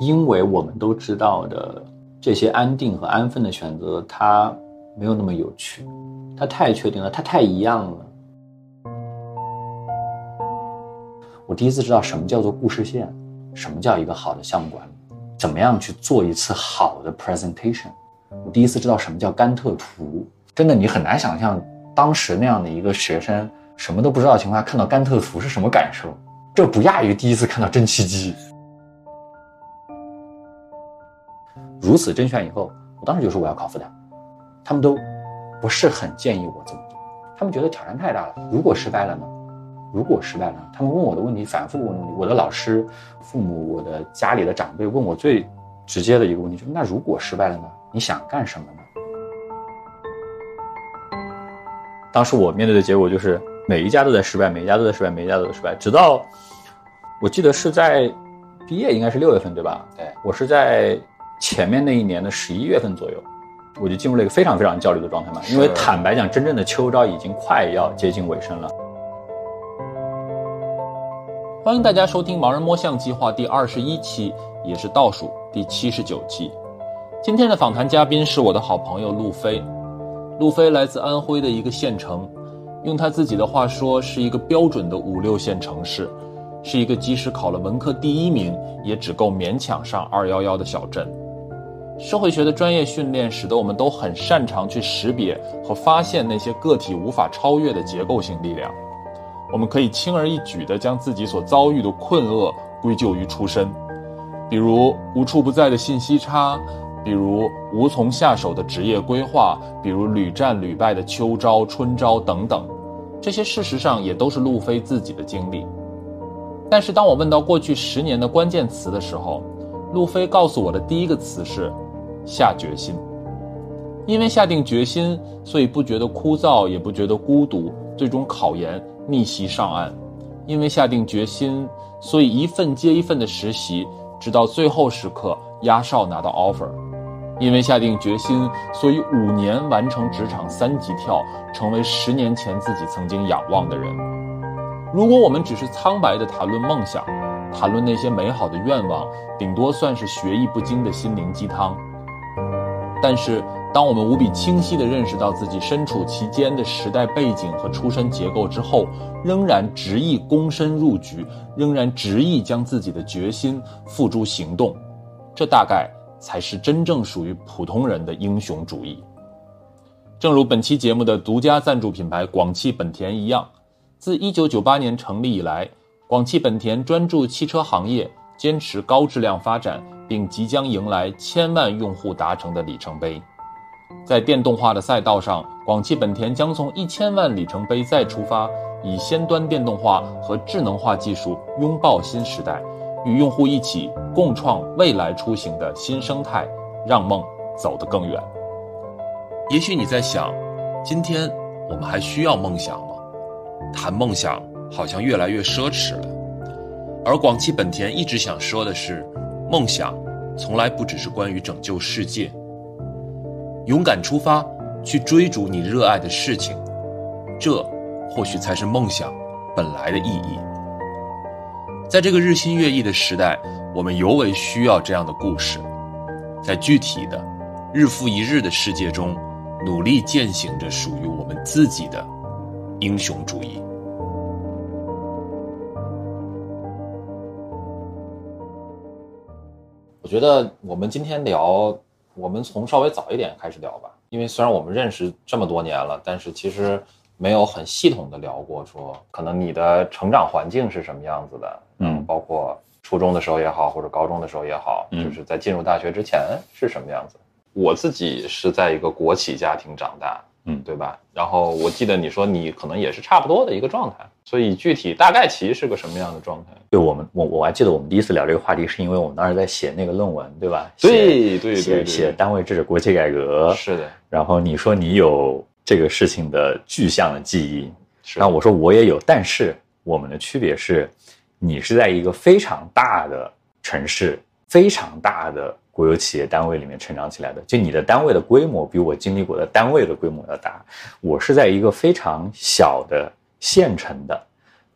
因为我们都知道的这些安定和安分的选择，它没有那么有趣，它太确定了，它太一样了。我第一次知道什么叫做故事线，什么叫一个好的项目管理，怎么样去做一次好的 presentation。我第一次知道什么叫甘特图，真的你很难想象当时那样的一个学生什么都不知道的情况下看到甘特图是什么感受，这不亚于第一次看到蒸汽机。如此甄选以后，我当时就说我要考复旦，他们都不是很建议我这么做，他们觉得挑战太大了。如果失败了呢？如果失败了，他们问我的问题，反复问问题。我的老师、父母、我的家里的长辈问我最直接的一个问题就是：那如果失败了呢？你想干什么呢？当时我面对的结果就是每一家都在失败，每一家都在失败，每一家都在失败。直到我记得是在毕业，应该是六月份，对吧？对我是在前面那一年的十一月份左右，我就进入了一个非常非常焦虑的状态嘛。因为坦白讲，真正的秋招已经快要接近尾声了。欢迎大家收听《盲人摸象计划》第二十一期，也是倒数第七十九期。今天的访谈嘉宾是我的好朋友路飞。路飞来自安徽的一个县城，用他自己的话说，是一个标准的五六线城市，是一个即使考了文科第一名，也只够勉强上二幺幺的小镇。社会学的专业训练使得我们都很擅长去识别和发现那些个体无法超越的结构性力量。我们可以轻而易举地将自己所遭遇的困厄归咎于出身，比如无处不在的信息差，比如无从下手的职业规划，比如屡战屡败的秋招、春招等等，这些事实上也都是路飞自己的经历。但是当我问到过去十年的关键词的时候，路飞告诉我的第一个词是下决心。因为下定决心，所以不觉得枯燥，也不觉得孤独，最终考研。逆袭上岸，因为下定决心，所以一份接一份的实习，直到最后时刻压哨拿到 offer。因为下定决心，所以五年完成职场三级跳，成为十年前自己曾经仰望的人。如果我们只是苍白的谈论梦想，谈论那些美好的愿望，顶多算是学艺不精的心灵鸡汤。但是，当我们无比清晰地认识到自己身处其间的时代背景和出身结构之后，仍然执意躬身入局，仍然执意将自己的决心付诸行动，这大概才是真正属于普通人的英雄主义。正如本期节目的独家赞助品牌广汽本田一样，自1998年成立以来，广汽本田专注汽车行业，坚持高质量发展，并即将迎来千万用户达成的里程碑。在电动化的赛道上，广汽本田将从一千万里程碑再出发，以先端电动化和智能化技术拥抱新时代，与用户一起共创未来出行的新生态，让梦走得更远。也许你在想，今天我们还需要梦想吗？谈梦想好像越来越奢侈了。而广汽本田一直想说的是，梦想从来不只是关于拯救世界。勇敢出发，去追逐你热爱的事情，这或许才是梦想本来的意义。在这个日新月异的时代，我们尤为需要这样的故事，在具体的日复一日的世界中，努力践行着属于我们自己的英雄主义。我觉得我们今天聊。我们从稍微早一点开始聊吧，因为虽然我们认识这么多年了，但是其实没有很系统的聊过，说可能你的成长环境是什么样子的，嗯，包括初中的时候也好，或者高中的时候也好，就是在进入大学之前是什么样子。我自己是在一个国企家庭长大。嗯，对吧？然后我记得你说你可能也是差不多的一个状态，所以具体大概其是个什么样的状态？对我们，我我还记得我们第一次聊这个话题，是因为我们当时在写那个论文，对吧？对对写写单位制国企改革，是的。然后你说你有这个事情的具象的记忆，然后我说我也有，但是我们的区别是，你是在一个非常大的城市，非常大的。国有企业单位里面成长起来的，就你的单位的规模比我经历过的单位的规模要大。我是在一个非常小的县城的，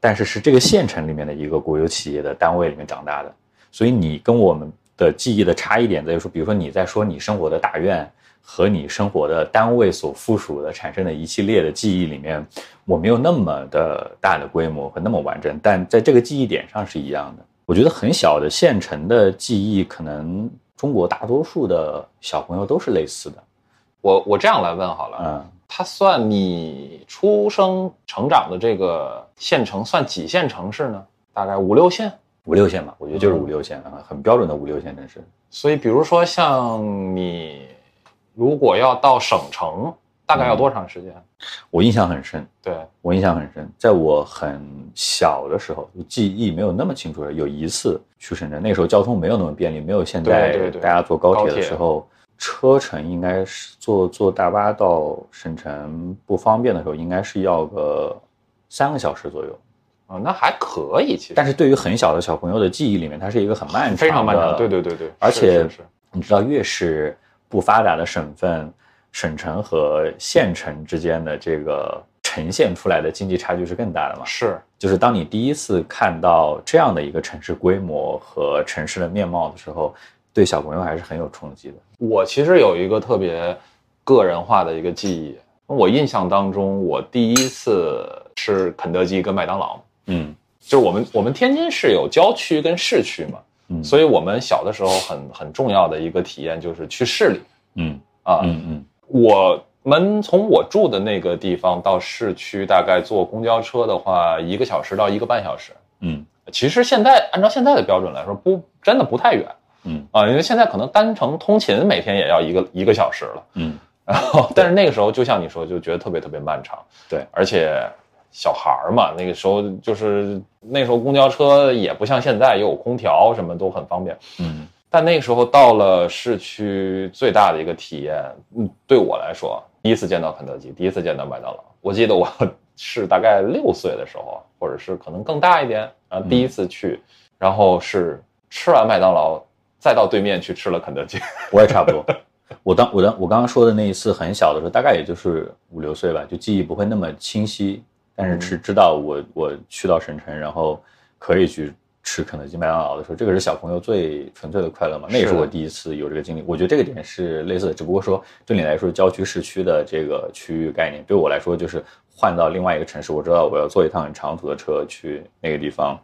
但是是这个县城里面的一个国有企业的单位里面长大的，所以你跟我们的记忆的差异点在于说，比如说你在说你生活的大院和你生活的单位所附属的产生的一系列的记忆里面，我没有那么的大的规模和那么完整，但在这个记忆点上是一样的。我觉得很小的县城的记忆，可能中国大多数的小朋友都是类似的。我我这样来问好了，嗯，它算你出生成长的这个县城算几线城市呢？大概五六线。五六线吧，我觉得就是五六线啊，很标准的五六线城市。所以，比如说像你，如果要到省城，大概要多长时间？我印象很深，对，我印象很深，在我很小的时候，记忆没有那么清楚了。有一次去深圳，那时候交通没有那么便利，没有现在大家坐高铁的时候，车程应该是坐坐大巴到省城不方便的时候，应该是要个三个小时左右。啊，那还可以，其实，但是对于很小的小朋友的记忆里面，它是一个很漫长的、非常漫长。对对对对，而且你知道，越是不发达的省份，省城和县城之间的这个呈现出来的经济差距是更大的嘛？是就是当你第一次看到这样的一个城市规模和城市的面貌的时候，对小朋友还是很有冲击的。我其实有一个特别个人化的一个记忆，我印象当中，我第一次吃肯德基跟麦当劳，嗯就是我们我们天津市有郊区跟市区嘛，嗯所以我们小的时候很很重要的一个体验就是去市里嗯啊，嗯嗯我们从我住的那个地方到市区，大概坐公交车的话，一个小时到一个半小时。嗯其实现在按照现在的标准来说，不真的不太远嗯啊，因为现在可能单程通勤每天也要一个一个小时了。嗯然后，但是那个时候就像你说，就觉得特别特别漫长。对，而且小孩儿嘛，那个时候就是那时候公交车也不像现在也有空调，什么都很方便。嗯但那个时候到了市区，最大的一个体验，嗯，对我来说，第一次见到肯德基，第一次见到麦当劳。我记得我 是大概六岁的时候，或者是可能更大一点，然后第一次去，然后是吃完麦当劳，再到对面去吃了肯德基。我也差不多。我当我当我刚刚说的那一次很小的时候，大概也就是五六岁吧，就记忆不会那么清晰，但是是知道我我去到省城，然后可以去吃肯德基、麦当劳的时候，这个是小朋友最纯粹的快乐嘛。那也是我第一次有这个经历。我觉得这个点是类似的，只不过说对你来说，郊区、市区的这个区域概念，对我来说就是换到另外一个城市，我知道我要坐一趟很长途的车去那个地方。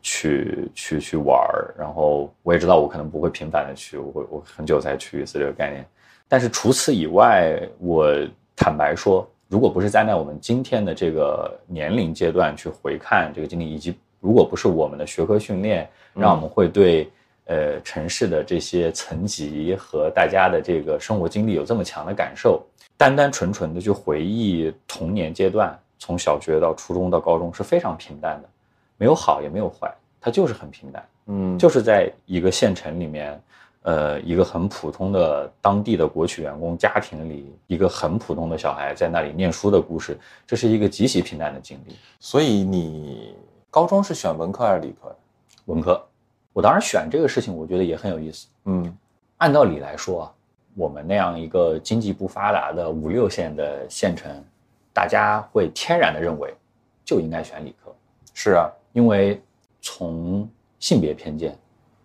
去去去玩儿，然后我也知道我可能不会频繁的去，我会我很久才去一次这个概念。但是除此以外，我坦白说，如果不是站在我们今天的这个年龄阶段去回看这个经历，以及如果不是我们的学科训练让我们会对呃城市的这些层级和大家的这个生活经历有这么强的感受，单单纯纯的去回忆童年阶段，从小学到初中到高中是非常平淡的。没有好也没有坏，它就是很平淡，嗯就是在一个县城里面，呃，一个很普通的当地的国企员工家庭里，一个很普通的小孩在那里念书的故事，这是一个极其平淡的经历。所以你高中是选文科还是理科？文科，我当时选这个事情，我觉得也很有意思。嗯按道理来说啊，我们那样一个经济不发达的五六线的县城，大家会天然的认为就应该选理科。是啊，因为从性别偏见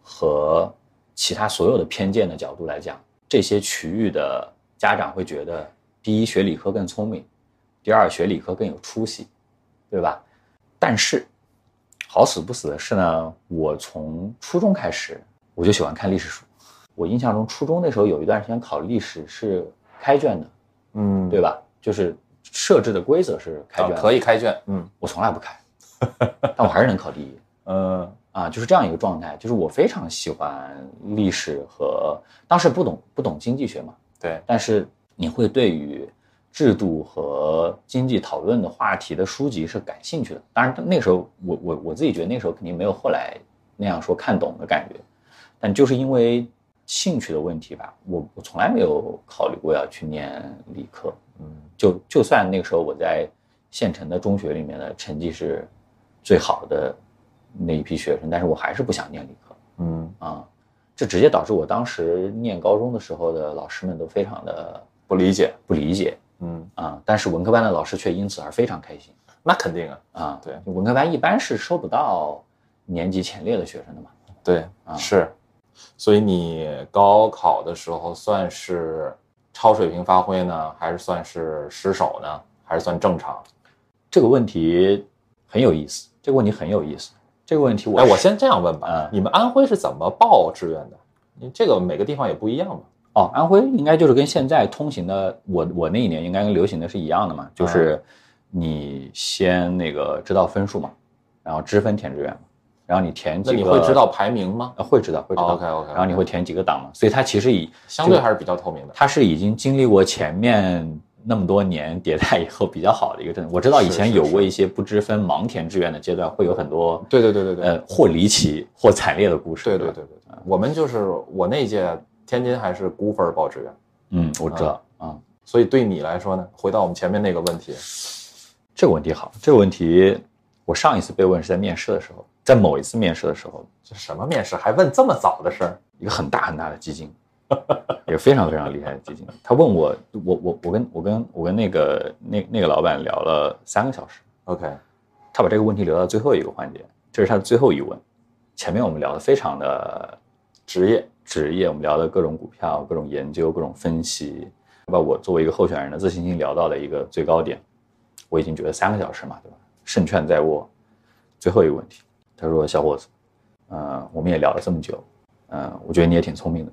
和其他所有的偏见的角度来讲，这些区域的家长会觉得，第一学理科更聪明，第二学理科更有出息，对吧？但是好死不死的是呢，我从初中开始我就喜欢看历史书。我印象中初中那时候有一段时间考历史是开卷的，嗯对吧？就是设置的规则是开卷可以开卷，嗯我从来不开，但我还是能考第一。嗯啊，就是这样一个状态，就是我非常喜欢历史和当时不懂不懂经济学嘛，对，但是你会对于制度和经济讨论的话题的书籍是感兴趣的。当然那时候我我我自己觉得那时候肯定没有后来那样说看懂的感觉，但就是因为兴趣的问题吧，我我从来没有考虑过要去念理科，嗯就就算那个时候我在县城的中学里面的成绩是最好的那一批学生，但是我还是不想念理科嗯，啊，这直接导致我当时念高中的时候的老师们都非常的不理解，不理解嗯，啊，但是文科班的老师却因此而非常开心那肯定啊，啊。对，文科班一般是收不到年级前列的学生的嘛，对，啊是，所以你高考的时候算是超水平发挥呢，还是算是失手呢，还是算正常？这个问题很有意思，这个问题很有意思。这个问题我哎，我先这样问吧，嗯你们安徽是怎么报志愿的？你这个每个地方也不一样嘛。哦，安徽应该就是跟现在通行的，我我那一年应该跟流行的是一样的嘛，就是你先那个知道分数嘛，然后知分填志愿嘛，然后你填几个，那你会知道排名吗？呃会知道会知道 OK，OK，OK 然后你会填几个档嘛，所以它其实已相对还是比较透明的。它是已经经历过前面那么多年迭代以后比较好的一个政策。我知道以前有过一些不知分盲填志愿的阶段，会有很多对对对对对，呃或离奇或惨烈的故事。对对吧对对对，我们就是我那届天津还是估分报志愿，嗯，我知道啊、所以对你来说呢，回到我们前面那个问题，这个问题好，这个问题我上一次被问是在面试的时候，在某一次面试的时候，这什么面试？还问这么早的事儿？一个很大很大的基金，一个非常非常厉害的基金，他问我，我我我跟我跟我跟那个那那个老板聊了三个小时，OK，他把这个问题留到最后一个环节，这是他的最后一问。前面我们聊的非常的职业职业，我们聊的各种股票、各种研究、各种分析，把我作为一个候选人的自信心聊到了一个最高点。我已经觉得三个小时嘛，对吧？胜券在握。最后一个问题，他说：“小伙子，呃，我们也聊了这么久，呃，我觉得你也挺聪明的，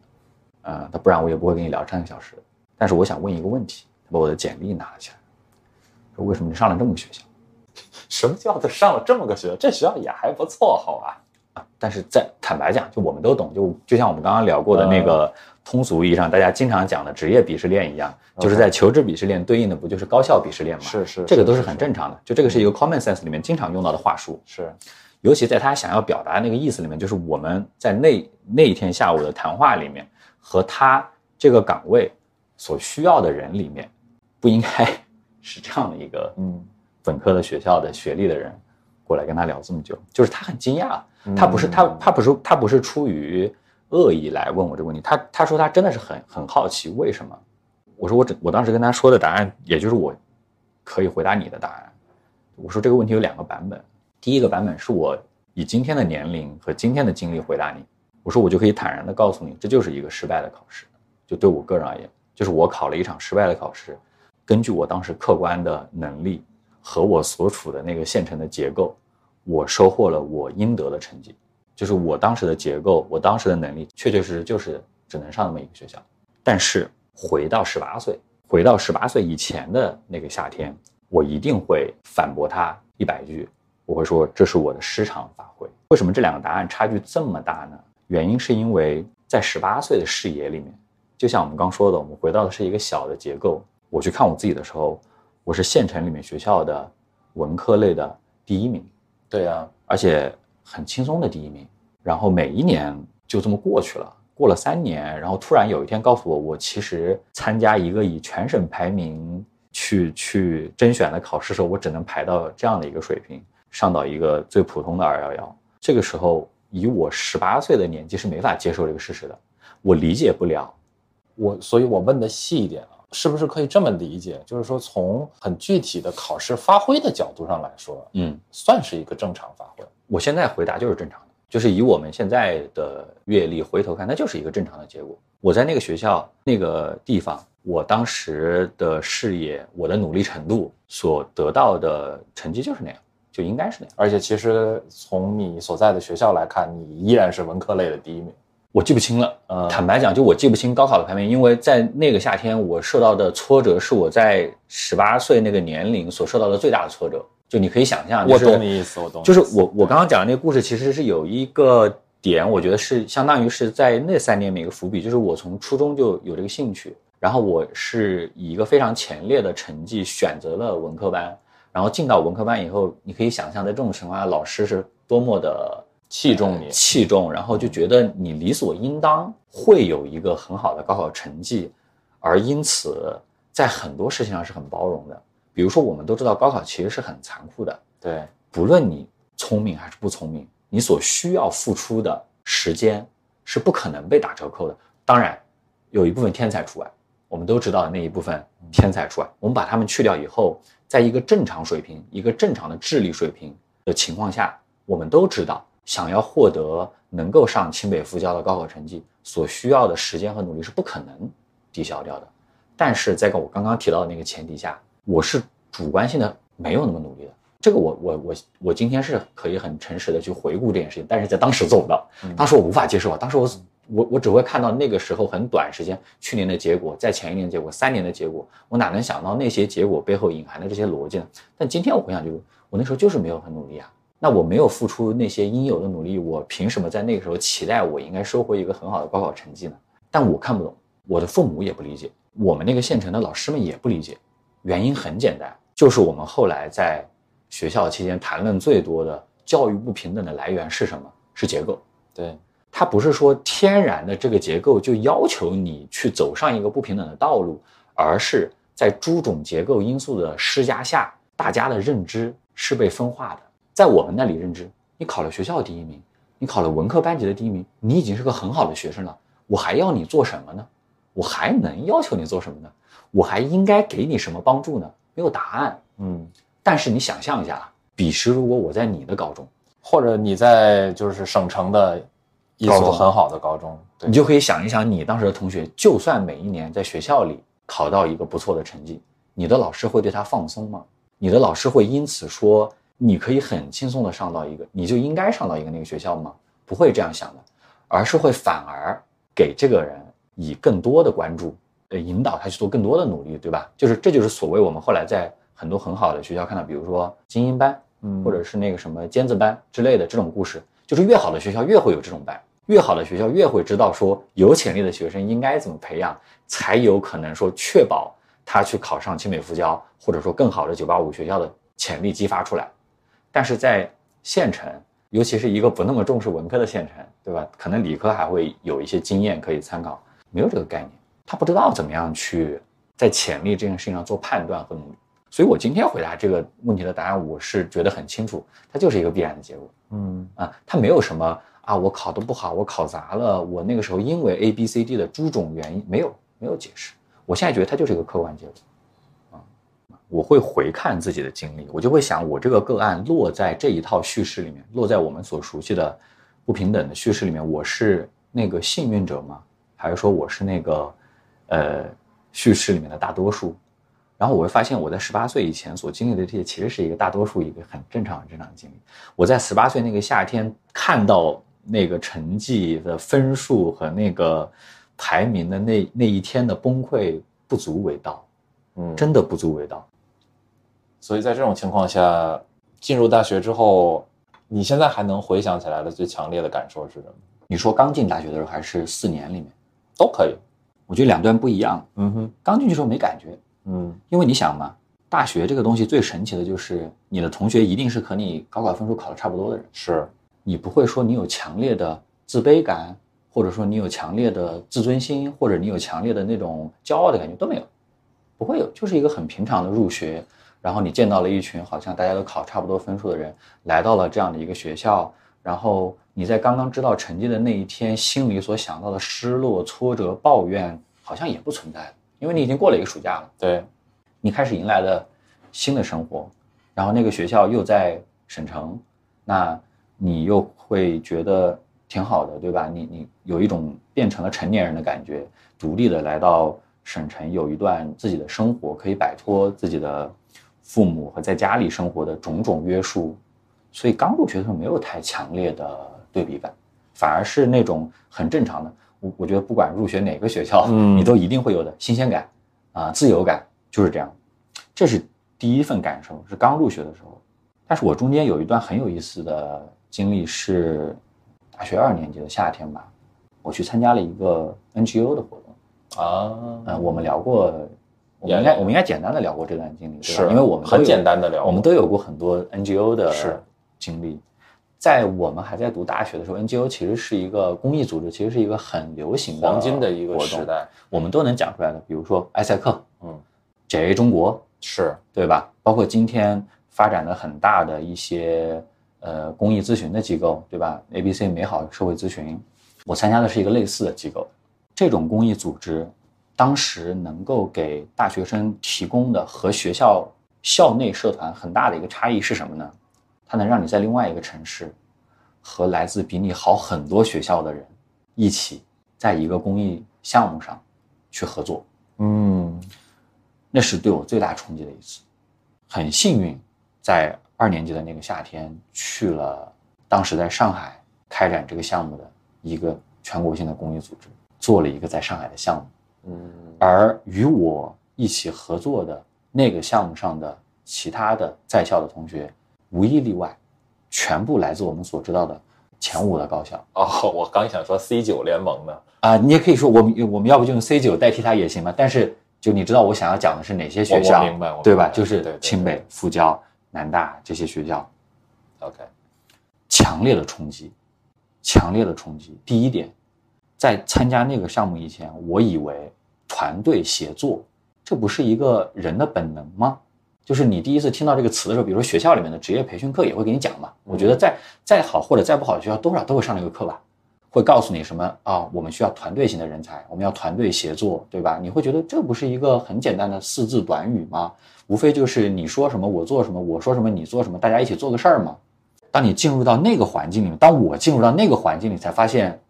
呃，他不然我也不会跟你聊三个小时。但是我想问一个问题，他把我的简历拿了起来，说为什么你上了这么个学校？什么叫做上了这么个学校？这学校也还不错，好吧？但是在坦白讲，就我们都懂，就就像我们刚刚聊过的那个通俗意义上大家经常讲的职业鄙视链一样，就是在求职鄙视链对应的不就是高校鄙视链吗？是是这个都是是很正常的，就这个是一个 common sense 里面经常用到的话术，是。尤其在他想要表达那个意思里面，就是我们在那那一天下午的谈话里面和他这个岗位所需要的人里面，不应该是这样的一个嗯。本科的学校的学历的人过来跟他聊这么久，就是他很惊讶，嗯他不是他他不是他不是出于恶意来问我这个问题，他他说他真的是很很好奇为什么，我说我只我当时跟他说的答案，也就是我可以回答你的答案，我说这个问题有两个版本，第一个版本是我以今天的年龄和今天的经历回答你，我说我就可以坦然的告诉你，这就是一个失败的考试，就对我个人而言，就是我考了一场失败的考试，根据我当时客观的能力和我所处的那个县城的结构，我收获了我应得的成绩，就是我当时的结构，我当时的能力，确确实实就是只能上那么一个学校。但是回到十八岁，回到十八岁以前的那个夏天，我一定会反驳他一百句，我会说这是我的失常发挥。为什么这两个答案差距这么大呢？原因是因为在十八岁的视野里面，就像我们刚说的，我们回到的是一个小的结构。我去看我自己的时候，我是县城里面学校的文科类的第一名，对呀、而且很轻松的第一名。然后每一年就这么过去了，过了三年，然后突然有一天告诉我，我其实参加一个以全省排名去去甄选的考试时候，我只能排到这样的一个水平，上到一个最普通的二幺幺。这个时候，以我十八岁的年纪是没法接受这个事实的，我理解不了。我所以，我问的细一点啊，是不是可以这么理解？就是说，从很具体的考试发挥的角度上来说，嗯，算是一个正常发挥。我现在回答就是正常的，就是以我们现在的阅历回头看，那就是一个正常的结果。我在那个学校那个地方，我当时的视野、我的努力程度所得到的成绩就是那样，就应该是那样。而且，其实从你所在的学校来看，你依然是文科类的第一名。我记不清了，呃坦白讲，就我记不清高考的排名，因为在那个夏天，我受到的挫折是我在十八岁那个年龄所受到的最大的挫折。就你可以想象，就我懂你意思，我懂。就是我我刚刚讲的那个故事，其实是有一个点，我觉得是相当于是在那三年每个伏笔，就是我从初中就有这个兴趣，然后我是以一个非常前列的成绩选择了文科班，然后进到文科班以后，你可以想象在这种情况下，老师是多么的器重你，器重，然后就觉得你理所应当会有一个很好的高考成绩，而因此在很多事情上是很包容的。比如说，我们都知道高考其实是很残酷的，对，不论你聪明还是不聪明，你所需要付出的时间是不可能被打折扣的。当然，有一部分天才除外，我们都知道的那一部分天才除外，我们把他们去掉以后，在一个正常水平、一个正常的智力水平的情况下，我们都知道想要获得能够上清北复交的高考成绩所需要的时间和努力是不可能抵消掉的。但是在我刚刚提到的那个前提下，我是主观性的没有那么努力的。这个我我我我今天是可以很诚实的去回顾这件事情，但是在当时做不到，当时我无法接受啊，当时我我我只会看到那个时候很短时间去年的结果，在前一年结果，三年的结果，我哪能想到那些结果背后隐含的这些逻辑呢？但今天我回想就是，我那时候就是没有很努力啊，那我没有付出那些应有的努力，我凭什么在那个时候期待我应该收获一个很好的高考成绩呢？但我看不懂，我的父母也不理解，我们那个县城的老师们也不理解，原因很简单，就是我们后来在。学校期间谈论最多的教育不平等的来源是什么？是结构。对，它不是说天然的这个结构就要求你去走上一个不平等的道路，而是在诸种结构因素的施加下，大家的认知是被分化的。在我们那里认知，你考了学校第一名，你考了文科班级的第一名，你已经是个很好的学生了。我还要你做什么呢？我还能要求你做什么呢？我还应该给你什么帮助呢？没有答案。嗯。但是你想象一下，彼时如果我在你的高中，或者你在就是省城的一所很好的高中，你就可以想一想，你当时的同学，就算每一年在学校里考到一个不错的成绩，你的老师会对他放松吗？你的老师会因此说你可以很轻松的上到一个，你就应该上到一个那个学校吗？不会这样想的，而是会反而给这个人以更多的关注，呃，引导他去做更多的努力，对吧？就是这就是所谓我们后来在。很多很好的学校看到，比如说精英班，嗯，或者是那个什么尖子班之类的这种故事，就是越好的学校越会有这种班，越好的学校越会知道说有潜力的学生应该怎么培养，才有可能说确保他去考上清北复交，或者说更好的九八五学校的潜力激发出来。但是在县城，尤其是一个不那么重视文科的县城，对吧？可能理科还会有一些经验可以参考，没有这个概念，他不知道怎么样去在潜力这件事情上做判断和努力。所以，我今天回答这个问题的答案，我是觉得很清楚，它就是一个必然的结果。嗯啊，它没有什么啊，我考得不好，我考砸了，我那个时候因为 A、B、C、D 的诸种原因，没有没有解释。我现在觉得它就是一个客观结果。啊，我会回看自己的经历，我就会想，我这个个案落在这一套叙事里面，落在我们所熟悉的不平等的叙事里面，我是那个幸运者吗？还是说我是那个呃叙事里面的大多数？然后我会发现，我在十八岁以前所经历的这些，其实是一个大多数一个很正常、很正常的经历。我在十八岁那个夏天看到那个成绩的分数和那个排名的那那一天的崩溃，不足为道，嗯，真的不足为道。所以在这种情况下，进入大学之后，你现在还能回想起来的最强烈的感受是什么？你说刚进大学的时候，还是四年里面都可以？我觉得两段不一样。嗯哼，刚进去的时候没感觉。嗯，因为你想嘛，大学这个东西最神奇的就是你的同学一定是和你高考分数考的差不多的人，是你不会说你有强烈的自卑感，或者说你有强烈的自尊心，或者你有强烈的那种骄傲的感觉都没有，不会有，就是一个很平常的入学，然后你见到了一群好像大家都考差不多分数的人，来到了这样的一个学校，然后你在刚刚知道成绩的那一天，心里所想到的失落、挫折、抱怨，好像也不存在了。因为你已经过了一个暑假了，对，你开始迎来了新的生活，然后那个学校又在省城，那你又会觉得挺好的，对吧？你你有一种变成了成年人的感觉，独立的来到省城，有一段自己的生活，可以摆脱自己的父母和在家里生活的种种约束，所以刚入学的时候没有太强烈的对比感，反而是那种很正常的。我我觉得不管入学哪个学校，嗯，你都一定会有的新鲜感，啊，自由感就是这样，这是第一份感受，是刚入学的时候。但是我中间有一段很有意思的经历，是大学二年级的夏天吧，我去参加了一个 NGO 的活动，啊，嗯，我们聊过，我们应该我们应该简单的聊过这段经历，是因为我们很简单的聊，我们都有过很多 NGO 的经历。在我们还在读大学的时候，NGO 其实是一个公益组织，其实是一个很流行的黄金的一个时代，我们都能讲出来的。比如说埃塞克，嗯，JA 中国是对吧？包括今天发展的很大的一些呃公益咨询的机构，对吧？ABC 美好社会咨询，我参加的是一个类似的机构。这种公益组织当时能够给大学生提供的和学校校内社团很大的一个差异是什么呢？它能让你在另外一个城市，和来自比你好很多学校的人一起在一个公益项目上去合作，嗯那是对我最大冲击的一次。很幸运，在二年级的那个夏天去了当时在上海开展这个项目的一个全国性的公益组织，做了一个在上海的项目。嗯而与我一起合作的那个项目上的其他的在校的同学，无一例外，全部来自我们所知道的前五的高校哦，我刚想说 C 九联盟呢。啊、你也可以说我们我们要不就用 C 九代替它也行吧。但是就你知道我想要讲的是哪些学校，我明白我明白对吧？就是清北、复交、南大这些学校，OK，强烈的冲击，强烈的冲击。第一点，在参加那个项目以前，我以为团队协作这不是一个人的本能吗？就是你第一次听到这个词的时候，比如说学校里面的职业培训课也会给你讲嘛。我觉得再再好或者再不好的学校，多少都会上这个课吧，会告诉你什么啊、我们需要团队型的人才，我们要团队协作，对吧？你会觉得这不是一个很简单的四字短语吗？无非就是你说什么我做什么，我说什么你做什么，大家一起做个事儿嘛。当你进入到那个环境里面，当我进入到那个环境里，才发现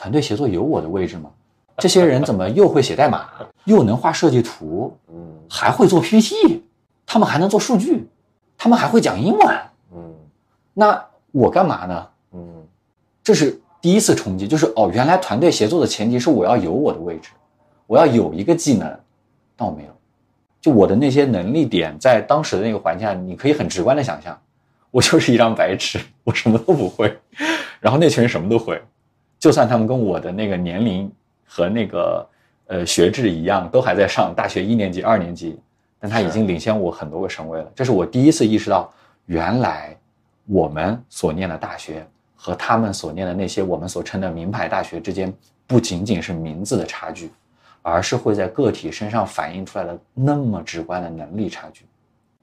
团队协作有我的位置吗？这些人怎么又会写代码，又能画设计图，嗯还会做 PPT，他们还能做数据，他们还会讲英文，嗯那我干嘛呢？嗯这是第一次冲击，就是哦，原来团队协作的前提是我要有我的位置，我要有一个技能，但我没有。就我的那些能力点，在当时的那个环境下，你可以很直观的想象，我就是一张白纸，我什么都不会。然后那群人什么都会，就算他们跟我的那个年龄和那个呃学制一样，都还在上大学一年级、二年级，但他已经领先我很多个身位了。这是我第一次意识到，原来我们所念的大学和他们所念的那些我们所称的名牌大学之间，不仅仅是名字的差距，而是会在个体身上反映出来的那么直观的能力差距。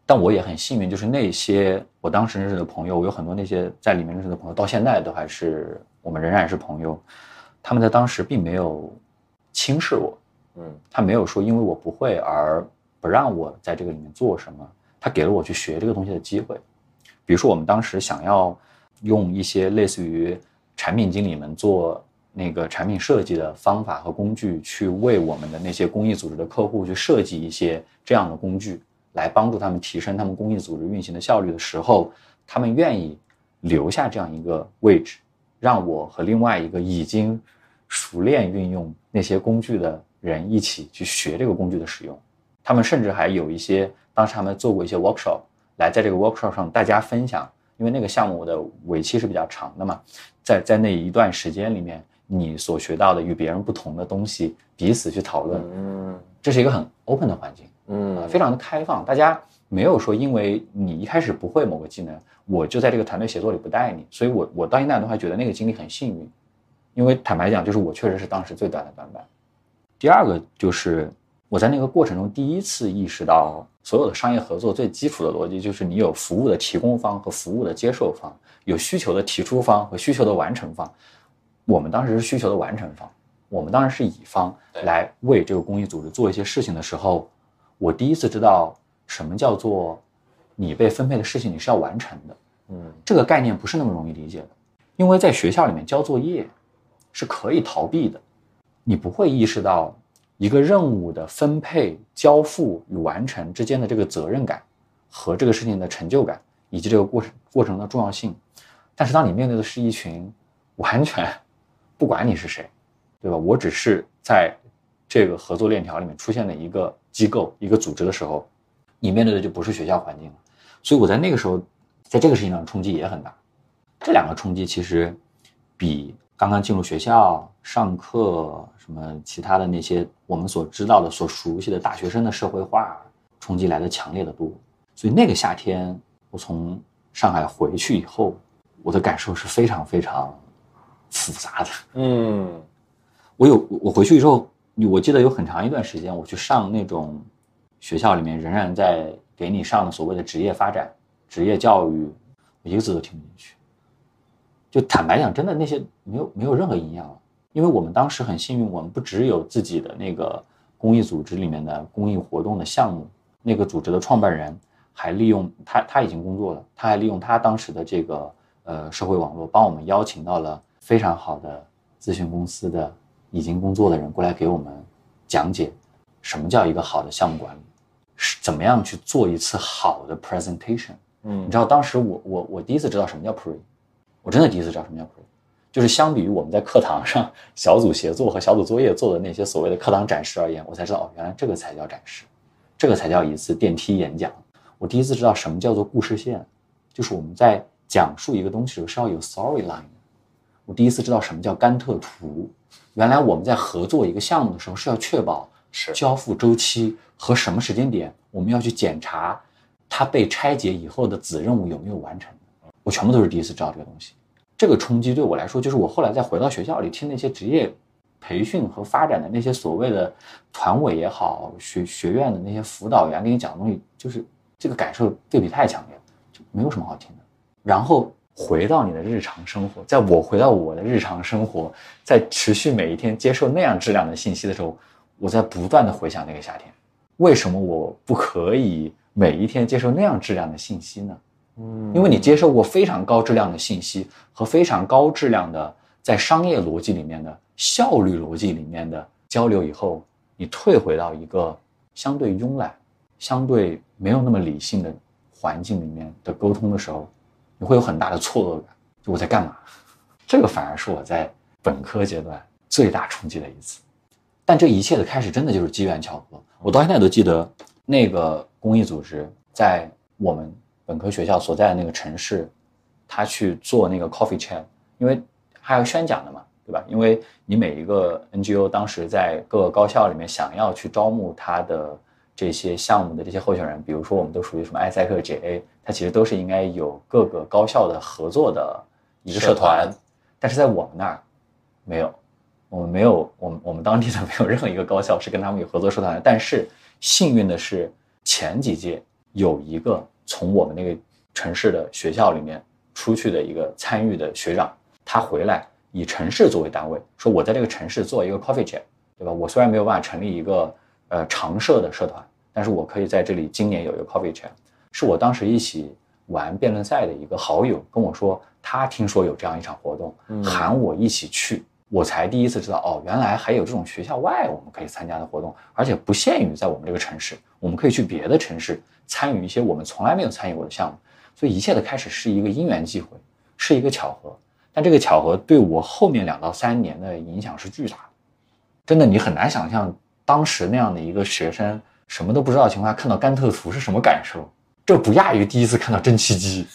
但我也很幸运，就是那些我当时认识的朋友，我有很多那些在里面认识的朋友，到现在都还是我们仍然是朋友。他们在当时并没有轻视我，嗯他没有说因为我不会而不让我在这个里面做什么，他给了我去学这个东西的机会。比如说，我们当时想要用一些类似于产品经理们做那个产品设计的方法和工具，去为我们的那些公益组织的客户去设计一些这样的工具，来帮助他们提升他们公益组织运行的效率的时候，他们愿意留下这样一个位置，让我和另外一个已经熟练运用那些工具的人一起去学这个工具的使用。他们甚至还有一些，当时他们做过一些 workshop，来在这个 workshop 上大家分享，因为那个项目的尾期是比较长的嘛，在在那一段时间里面，你所学到的与别人不同的东西，彼此去讨论，嗯这是一个很 open 的环境。嗯呃非常的开放，大家没有说因为你一开始不会某个技能，我就在这个团队协作里不带你，所以我我到现在都还觉得那个经历很幸运，因为坦白讲，就是我确实是当时最短的短板。第二个就是我在那个过程中第一次意识到，所有的商业合作最基础的逻辑就是你有服务的提供方和服务的接受方，有需求的提出方和需求的完成方。我们当时是需求的完成方，我们当时是乙方对来为这个公益组织做一些事情的时候，我第一次知道什么叫做你被分配的事情你是要完成的。嗯这个概念不是那么容易理解的，因为在学校里面交作业是可以逃避的，你不会意识到一个任务的分配、交付与完成之间的这个责任感和这个事情的成就感，以及这个过程过程的重要性。但是当你面对的是一群完全不管你是谁，对吧？我只是在这个合作链条里面出现的一个机构、一个组织的时候，你面对的就不是学校环境了。所以我在那个时候，在这个事情上冲击也很大。这两个冲击其实比刚刚进入学校上课什么其他的那些我们所知道的、所熟悉的大学生的社会化冲击来的强烈的多。所以那个夏天，我从上海回去以后，我的感受是非常非常复杂的。嗯我有我回去之后，我记得有很长一段时间，我去上那种学校里面仍然在给你上的所谓的职业发展、职业教育，我一个字都听不进去。就坦白讲，真的那些没有没有任何营养了，因为我们当时很幸运，我们不只有自己的那个公益组织里面的公益活动的项目，那个组织的创办人还利用他他已经工作了，他还利用他当时的这个呃社会网络，帮我们邀请到了非常好的咨询公司的已经工作的人过来给我们讲解什么叫一个好的项目管理，是怎么样去做一次好的 presentation。嗯你知道当时我我我第一次知道什么叫 pre，我真的第一次知道什么叫 pre，就是相比于我们在课堂上小组协作和小组作业做的那些所谓的课堂展示而言，我才知道哦，原来这个才叫展示，这个才叫一次电梯演讲。我第一次知道什么叫做故事线，就是我们在讲述一个东西的时候是要有 storyline 的。我第一次知道什么叫甘特图，原来我们在合作一个项目的时候是要确保是交付周期和什么时间点，我们要去检查它被拆解以后的子任务有没有完成。我全部都是第一次知道这个东西。这个冲击对我来说，就是我后来再回到学校里听那些职业培训和发展的那些所谓的团委也好，学学院的那些辅导员给你讲的东西，就是这个感受对比太强烈了，就没有什么好听的。然后回到你的日常生活，在我回到我的日常生活，在持续每一天接受那样质量的信息的时候，我在不断的回想那个夏天，为什么我不可以每一天接受那样质量的信息呢？嗯因为你接受过非常高质量的信息和非常高质量的在商业逻辑里面的效率逻辑里面的交流以后，你退回到一个相对慵懒、相对没有那么理性的环境里面的沟通的时候，你会有很大的错愕感。就我在干嘛？这个反而是我在本科阶段最大冲击的一次。但这一切的开始真的就是机缘巧合。我到现在都记得那个公益组织在我们本科学校所在的那个城市，他去做那个 coffee chan 因为还要宣讲的嘛，对吧？因为你每一个 NGO 当时在各个高校里面想要去招募他的这些项目的这些候选人，比如说我们都属于什么埃塞克 JA，它其实都是应该有各个高校的合作的一个社团，但是在我们那儿没有，我们没有，我们我们当地的没有任何一个高校是跟他们有合作社团的。但是幸运的是，前几届有一个从我们那个城市的学校里面出去的一个参与的学长，他回来以城市作为单位，说我在这个城市做一个 coffee chat，对吧？我虽然没有办法成立一个呃常设的社团，但是我可以在这里今年有一个 coffee chat，是我当时一起玩辩论赛的一个好友跟我说，他听说有这样一场活动，嗯喊我一起去，我才第一次知道哦，原来还有这种学校外我们可以参加的活动，而且不限于在我们这个城市，我们可以去别的城市参与一些我们从来没有参与过的项目。所以一切的开始是一个因缘际会，是一个巧合，但这个巧合对我后面两到三年的影响是巨大的。真的，你很难想象当时那样的一个学生，什么都不知道的情况下看到甘特图是什么感受。这不亚于第一次看到蒸汽机。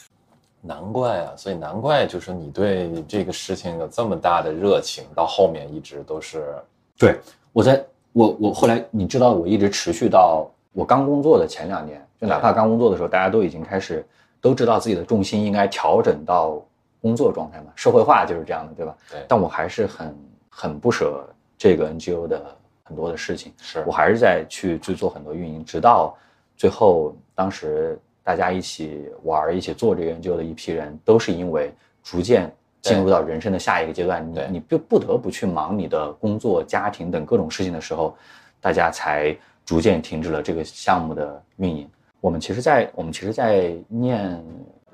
难怪啊，所以难怪就是你对这个事情有这么大的热情，到后面一直都是对，我在我我后来你知道，我一直持续到我刚工作的前两年，就哪怕刚工作的时候，大家都已经开始都知道自己的重心应该调整到工作状态嘛，社会化就是这样的，对吧？对但我还是很很不舍这个 NGO 的很多的事情，是我还是在去去做很多运营，直到最后，当时大家一起玩儿、一起做这个研究的一批人，都是因为逐渐进入到人生的下一个阶段，你对你不不得不去忙你的工作、家庭等各种事情的时候，大家才逐渐停止了这个项目的运营。我们其实在，我们其实，在念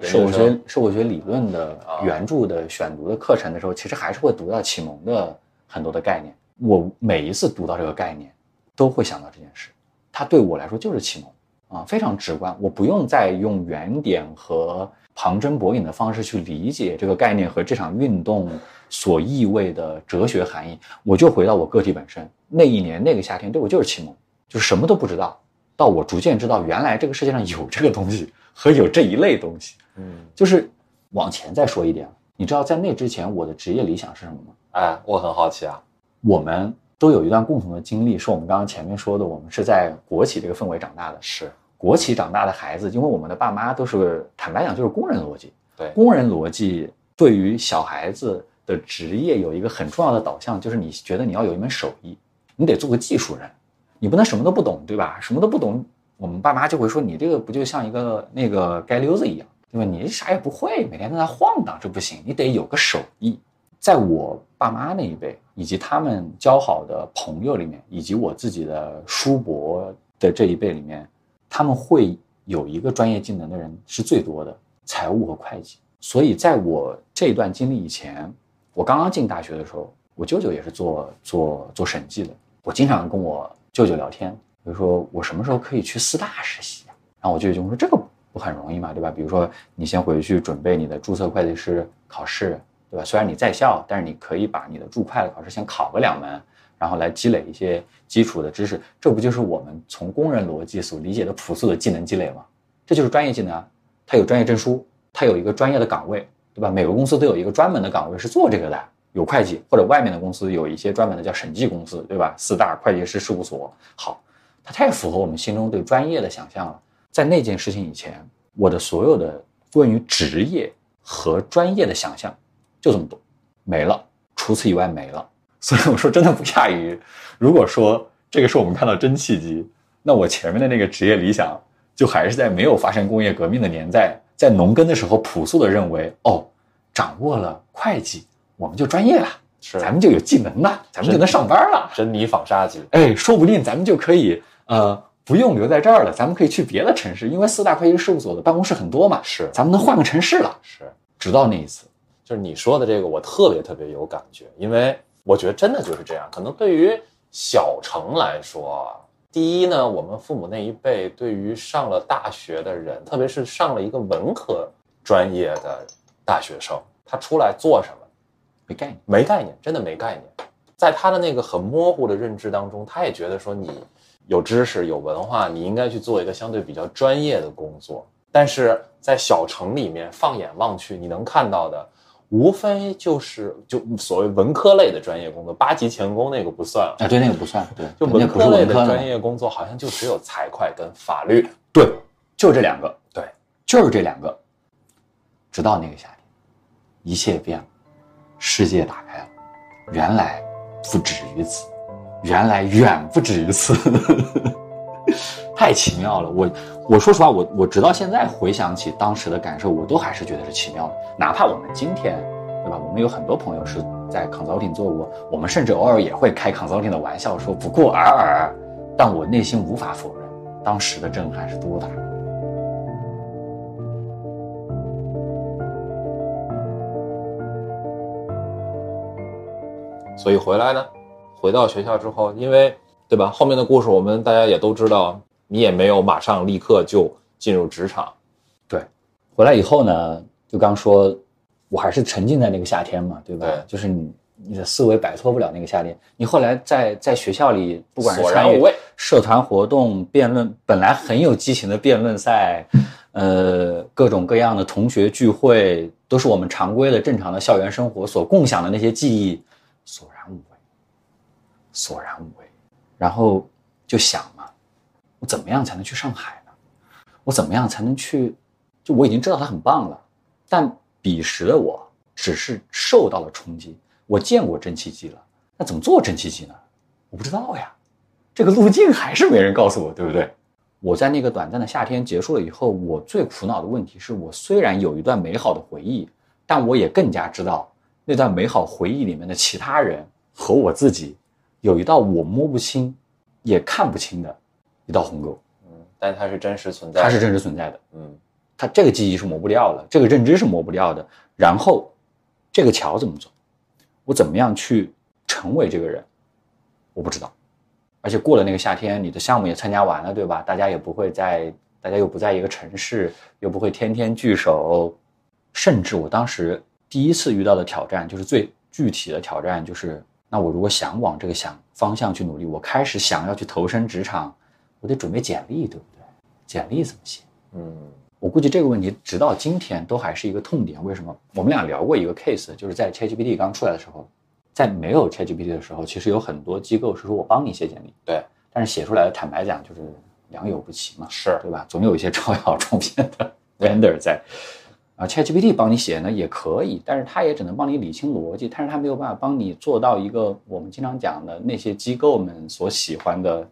社会学社会学理论的啊原著的选读的课程的时候，其实还是会读到启蒙的很多的概念。我每一次读到这个概念，都会想到这件事，它对我来说就是启蒙啊，非常直观。我不用再用原点和旁征博引的方式去理解这个概念和这场运动所意味的哲学含义，我就回到我个体本身。那一年那个夏天对我就是启蒙，就是什么都不知道，到我逐渐知道原来这个世界上有这个东西和有这一类东西。嗯，就是往前再说一点，你知道在那之前我的职业理想是什么吗？哎，我很好奇啊，我们都有一段共同的经历，是我们刚刚前面说的，我们是在国企这个氛围长大的。是国企长大的孩子，因为我们的爸妈都是坦白讲就是工人逻辑，对，工人逻辑对于小孩子的职业有一个很重要的导向，就是你觉得你要有一门手艺，你得做个技术人，你不能什么都不懂，对吧？什么都不懂，我们爸妈就会说你这个不就像一个那个街溜子一样，对吧？你啥也不会，每天在那晃荡，这不行，你得有个手艺。在我爸妈那一辈，以及他们交好的朋友里面，以及我自己的叔伯的这一辈里面，他们会有一个专业技能的人是最多的，财务和会计。所以在我这一段经历以前，我刚刚进大学的时候，我舅舅也是做做做审计的。我经常跟我舅舅聊天，比如说我什么时候可以去四大实习？然后我舅舅就说这个不很容易嘛，对吧？比如说你先回去准备你的注册会计师考试，对吧？虽然你在校，但是你可以把你的注会的考试先考个两门，然后来积累一些基础的知识。这不就是我们从工人逻辑所理解的朴素的技能积累吗？这就是专业技能！它有专业证书，它有一个专业的岗位，对吧？每个公司都有一个专门的岗位是做这个的，有会计或者外面的公司有一些专门的叫审计公司，对吧？四大会计师事务所，好，它太符合我们心中对专业的想象了。在那件事情以前，我的所有的关于职业和专业的想象就这么多，没了，除此以外没了。所以我说，真的不亚于，如果说这个是我们看到真契机，那我前面的那个职业理想。就还是在没有发生工业革命的年代，在农耕的时候，朴素的认为，哦，掌握了会计，我们就专业了，是，咱们就有技能了，咱们就能上班了，珍妮纺纱机，哎，说不定咱们就可以，呃，不用留在这儿了，咱们可以去别的城市，因为四大会计事务所的办公室很多嘛，是，咱们能换个城市了，是。直到那一次，就是你说的这个，我特别特别有感觉，因为我觉得真的就是这样，可能对于小城来说。第一呢，我们父母那一辈对于上了大学的人，特别是上了一个文科专业的大学生，他出来做什么，没概念，没概念，真的没概念。在他的那个很模糊的认知当中，他也觉得说你有知识、有文化，你应该去做一个相对比较专业的工作。但是在小城里面，放眼望去，你能看到的。无非就是就所谓文科类的专业工作，八级钳工那个不算啊，对，那个不算，对，就文科类的专业工作，好像就只有财会跟法律，对，就这两个，对，就是这两个。直到那个夏天，一切变了，世界打开了，原来不止于此，原来远不止于此，太奇妙了，我。我说实话，我我直到现在回想起当时的感受，我都还是觉得是奇妙的。哪怕我们今天，对吧？我们有很多朋友是在 consulting 做过，我们甚至偶尔也会开 consulting 的玩笑，说不过尔尔。但我内心无法否认，当时的震撼是多大。所以回来呢，回到学校之后，因为对吧？后面的故事我们大家也都知道。你也没有马上立刻就进入职场，对，回来以后呢，就刚说，我还是沉浸在那个夏天嘛，对吧？对，就是你你的思维摆脱不了那个夏天。你后来在在学校里，不管是参与社团活动、辩论，本来很有激情的辩论赛，呃，各种各样的同学聚会，都是我们常规的正常的校园生活所共享的那些记忆，索然无味，索然无味。然后就想。我怎么样才能去上海呢？我怎么样才能去？就我已经知道它很棒了，但彼时的我只是受到了冲击。我见过蒸汽机了，那怎么做蒸汽机呢？我不知道呀。这个路径还是没人告诉我，对不对？我在那个短暂的夏天结束了以后，我最苦恼的问题是我虽然有一段美好的回忆，但我也更加知道那段美好回忆里面的其他人和我自己有一道我摸不清、也看不清的。一道鸿沟，嗯，但它是真实存在，它是真实存在的，嗯，它这个记忆是磨不掉的，这个认知是磨不掉的。然后，这个桥怎么走？我怎么样去成为这个人？我不知道。而且过了那个夏天，你的项目也参加完了，对吧？大家也不会在，大家又不在一个城市，又不会天天聚首。甚至我当时第一次遇到的挑战，就是最具体的挑战，就是那我如果想往这个想方向去努力，我开始想要去投身职场。我得准备简历，对不对？简历怎么写？嗯，我估计这个问题直到今天都还是一个痛点。为什么？我们俩聊过一个 case，就是在 ChatGPT 刚出来的时候，在没有 ChatGPT 的时候，其实有很多机构是说我帮你写简历，对，但是写出来的，坦白讲就是良莠不齐嘛，是对吧？总有一些招摇撞骗的 vendor 在。啊，ChatGPT 帮你写呢也可以，但是它也只能帮你理清逻辑，但是它没有办法帮你做到一个我们经常讲的那些机构们所喜欢的。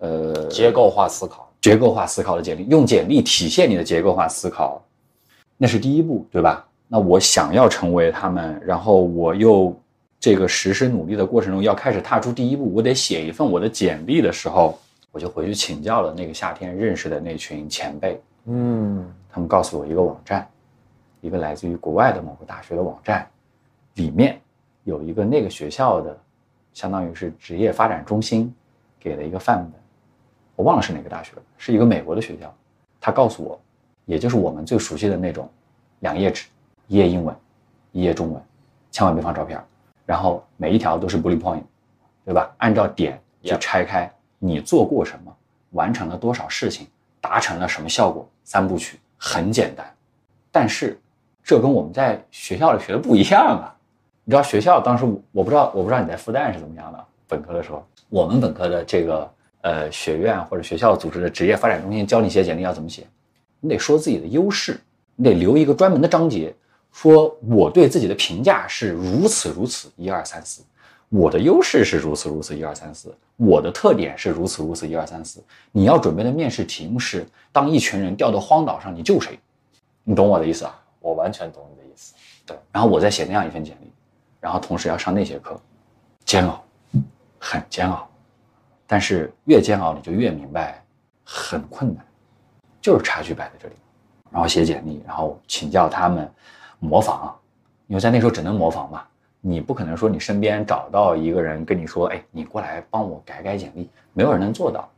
呃，结构化思考，结构化思考的简历，用简历体现你的结构化思考，那是第一步，对吧？那我想要成为他们，然后我又这个实施努力的过程中要开始踏出第一步，我得写一份我的简历的时候，我就回去请教了那个夏天认识的那群前辈，嗯，他们告诉我一个网站，一个来自于国外的某个大学的网站，里面有一个那个学校的，相当于是职业发展中心给了一个范本，我忘了是哪个大学了，是一个美国的学校。他告诉我，也就是我们最熟悉的那种，两页纸，一页英文，一页中文，千万别放照片，然后每一条都是 bullet point，对吧？按照点去拆开，你做过什么，完成了多少事情，达成了什么效果，三部曲很简单，但是这跟我们在学校里学的不一样啊！你知道学校当时我不知道，我不知道你在复旦是怎么样的，本科的时候，我们本科的这个。呃，学院或者学校组织的职业发展中心教你写简历要怎么写，你得说自己的优势，你得留一个专门的章节，说我对自己的评价是如此如此一二三四，我的优势是如此如此一二三四，我的特点是如此如此一二三四。你要准备的面试题目是：当一群人掉到荒岛上，你救谁？你懂我的意思啊？我完全懂你的意思。对，然后我再写那样一份简历，然后同时要上那些课，煎熬，很煎熬。但是越煎熬，你就越明白，很困难，就是差距摆在这里。然后写简历，然后请教他们，模仿，因为在那时候只能模仿嘛，你不可能说你身边找到一个人跟你说，哎，你过来帮我改改简历，没有人能做到。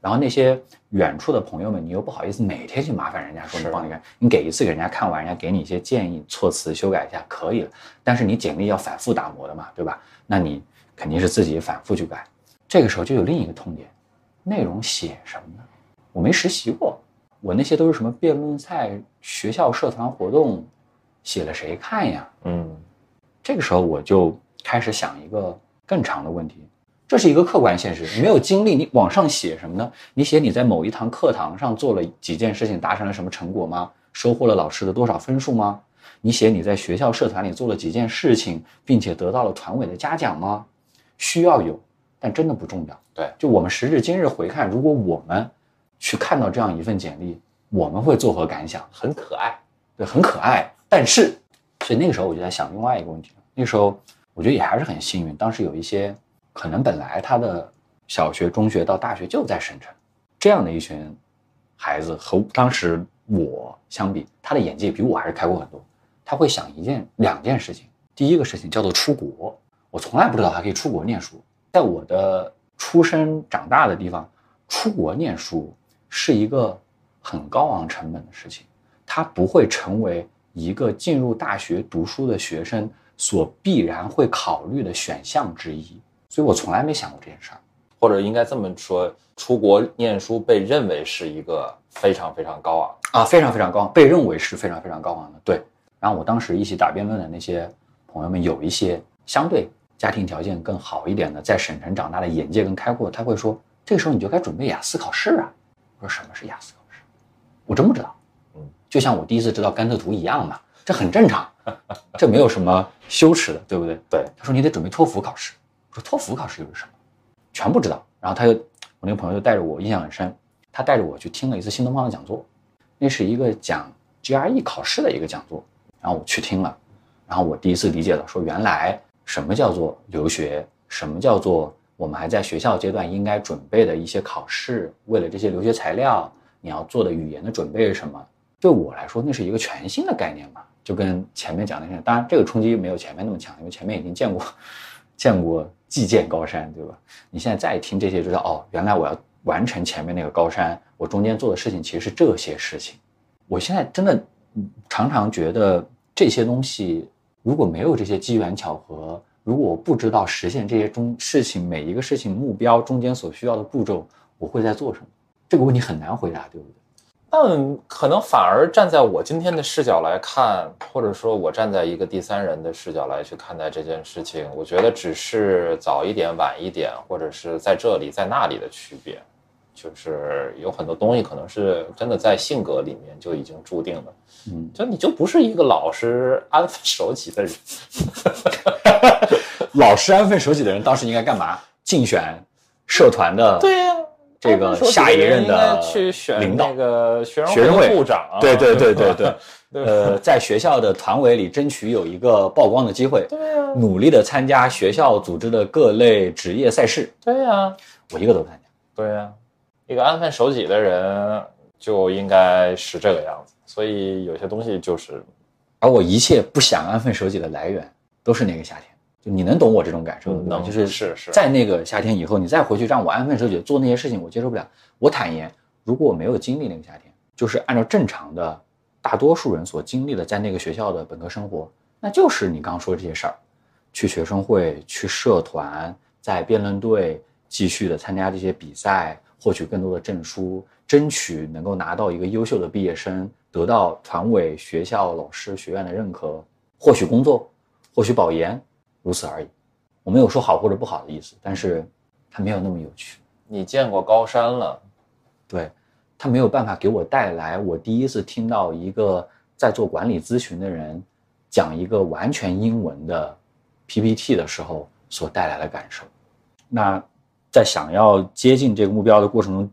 然后那些远处的朋友们，你又不好意思每天去麻烦人家说你帮你改，你给一次给人家看完，人家给你一些建议，措辞修改一下可以了。但是你简历要反复打磨的嘛，对吧？那你肯定是自己反复去改。这个时候就有另一个痛点，内容写什么呢？我没实习过，我那些都是什么辩论赛、学校社团活动，写了谁看呀？嗯，这个时候我就开始想一个更长的问题，这是一个客观现实，你没有经历，你往上写什么呢？你写你在某一堂课堂上做了几件事情，达成了什么成果吗？收获了老师的多少分数吗？你写你在学校社团里做了几件事情，并且得到了团委的嘉奖吗？需要有。但真的不重要。对，就我们时至今日回看，如果我们去看到这样一份简历，我们会作何感想？很可爱，对，很可爱。但是，所以那个时候我就在想另外一个问题。那时候我觉得也还是很幸运，当时有一些可能本来他的小学、中学到大学就在省城，这样的一群孩子和当时我相比，他的眼界比我还是开阔很多。他会想一件、两件事情。第一个事情叫做出国，我从来不知道还可以出国念书。在我的出生长大的地方，出国念书是一个很高昂成本的事情，它不会成为一个进入大学读书的学生所必然会考虑的选项之一。所以我从来没想过这件事儿，或者应该这么说，出国念书被认为是一个非常非常高昂啊，非常非常高昂，被认为是非常非常高昂的。对，然后我当时一起打辩论的那些朋友们，有一些相对。家庭条件更好一点的，在省城长大的眼界更开阔，他会说：“这个时候你就该准备雅思考试啊！”我说：“什么是雅思考试？我真不知道。”嗯，就像我第一次知道甘特图一样嘛，这很正常，这没有什么羞耻的，对不对？对。他说：“你得准备托福考试。”我说：“托福考试又是什么？”全不知道。然后他又，我那个朋友就带着我，印象很深，他带着我去听了一次新东方的讲座，那是一个讲 GRE 考试的一个讲座，然后我去听了，然后我第一次理解了，说原来。什么叫做留学？什么叫做我们还在学校阶段应该准备的一些考试？为了这些留学材料，你要做的语言的准备是什么？对我来说，那是一个全新的概念嘛，就跟前面讲的那当然，这个冲击没有前面那么强，因为前面已经见过，见过既见高山，对吧？你现在再听这些，就知道哦，原来我要完成前面那个高山，我中间做的事情其实是这些事情。我现在真的常常觉得这些东西。如果没有这些机缘巧合，如果我不知道实现这些中事情每一个事情目标中间所需要的步骤，我会在做什么？这个问题很难回答，对不对？但可能反而站在我今天的视角来看，或者说我站在一个第三人的视角来去看待这件事情，我觉得只是早一点、晚一点，或者是在这里、在那里的区别。就是有很多东西可能是真的在性格里面就已经注定了，嗯，就你就不是一个老实安分守己的人，老实安分守己的人当时应该干嘛？竞选社团的，对呀，这个下一任的去选领导。那个学学生会。部长，对对对对 对，呃，在学校的团委里争取有一个曝光的机会，对呀，努力的参加学校组织的各类职业赛事，对呀，我一个都不参加，对呀。一个安分守己的人就应该是这个样子，所以有些东西就是而我一切不想安分守己的来源，都是那个夏天。就你能懂我这种感受，吗能就是是是在那个夏天以后，你再回去让我安分守己做那些事情，我接受不了。我坦言，如果我没有经历那个夏天，就是按照正常的大多数人所经历的，在那个学校的本科生活，那就是你刚刚说的这些事儿，去学生会、去社团，在辩论队继续的参加这些比赛，获取更多的证书，争取能够拿到一个优秀的毕业生，得到团委、学校、老师、学院的认可，获取工作，获取保研，如此而已。我没有说好或者不好的意思，但是它没有那么有趣。你见过高山了，对，它没有办法给我带来我第一次听到一个在做管理咨询的人讲一个完全英文的 PPT 的时候所带来的感受。那在想要接近这个目标的过程中，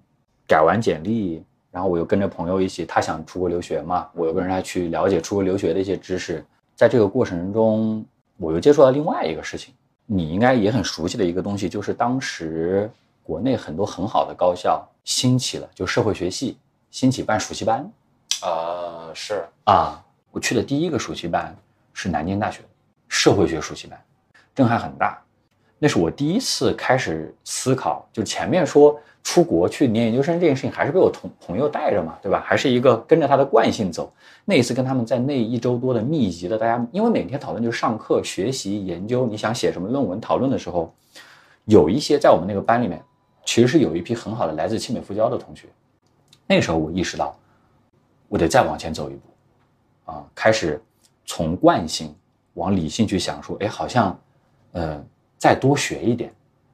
改完简历，然后我又跟着朋友一起，他想出国留学嘛，我又跟着他去了解出国留学的一些知识。在这个过程中，我又接触到另外一个事情，你应该也很熟悉的一个东西，就是当时国内很多很好的高校兴起了，就社会学系兴起办暑期班啊，是啊。我去的第一个暑期班是南京大学社会学暑期班，震撼很大。那是我第一次开始思考，就前面说出国去念研究生这件事情，还是被我同朋友带着嘛，对吧？还是一个跟着他的惯性走。那一次跟他们在那一周多的密集的，大家因为每天讨论就是上课、学习、研究，你想写什么论文讨论的时候，有一些在我们那个班里面，其实是有一批很好的来自清美复交的同学。那时候我意识到，我得再往前走一步，啊，开始从惯性往理性去想，说，哎，好像，呃。再多学一点，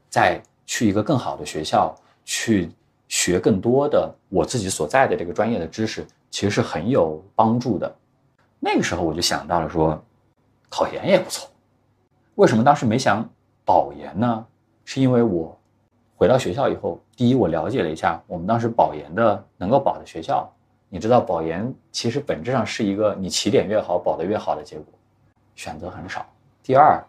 再去一个更好的学校去学更多的我自己所在的这个专业的知识，其实是很有帮助的。那个时候我就想到了说，考研也不错。为什么当时没想保研呢？是因为我回到学校以后，第一我了解了一下我们当时保研的能够保的学校。你知道保研其实本质上是一个你起点越好保的越好的结果，选择很少。第二。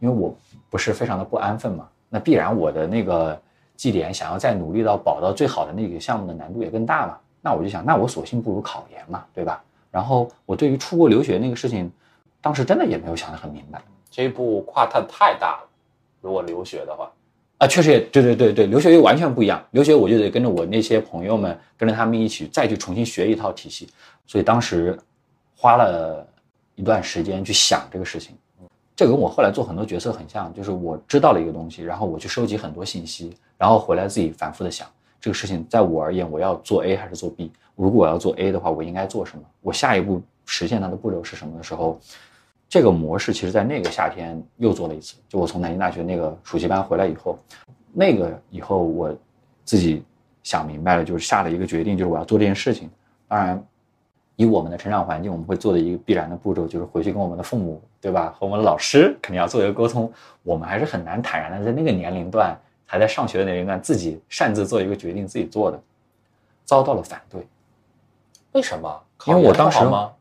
因为我不是非常的不安分嘛，那必然我的那个绩点想要再努力到保到最好的那个项目的难度也更大嘛。那我就想，那我索性不如考研嘛，对吧？然后我对于出国留学那个事情，当时真的也没有想得很明白，这一步跨太太大了。如果留学的话，啊，确实也对对对对，留学又完全不一样。留学我就得跟着我那些朋友们，跟着他们一起再去重新学一套体系。所以当时花了一段时间去想这个事情。这跟我后来做很多决策很像，就是我知道了一个东西，然后我去收集很多信息，然后回来自己反复的想这个事情，在我而言，我要做 A 还是做 B？如果我要做 A 的话，我应该做什么？我下一步实现它的步骤是什么的时候，这个模式其实在那个夏天又做了一次。就我从南京大学那个暑期班回来以后，那个以后我自己想明白了，就是下了一个决定，就是我要做这件事情。当然。以我们的成长环境，我们会做的一个必然的步骤就是回去跟我们的父母，对吧？和我们的老师肯定要做一个沟通。我们还是很难坦然的在那个年龄段，还在上学的年龄段，自己擅自做一个决定，自己做的，遭到了反对。为什么？因为我当时吗？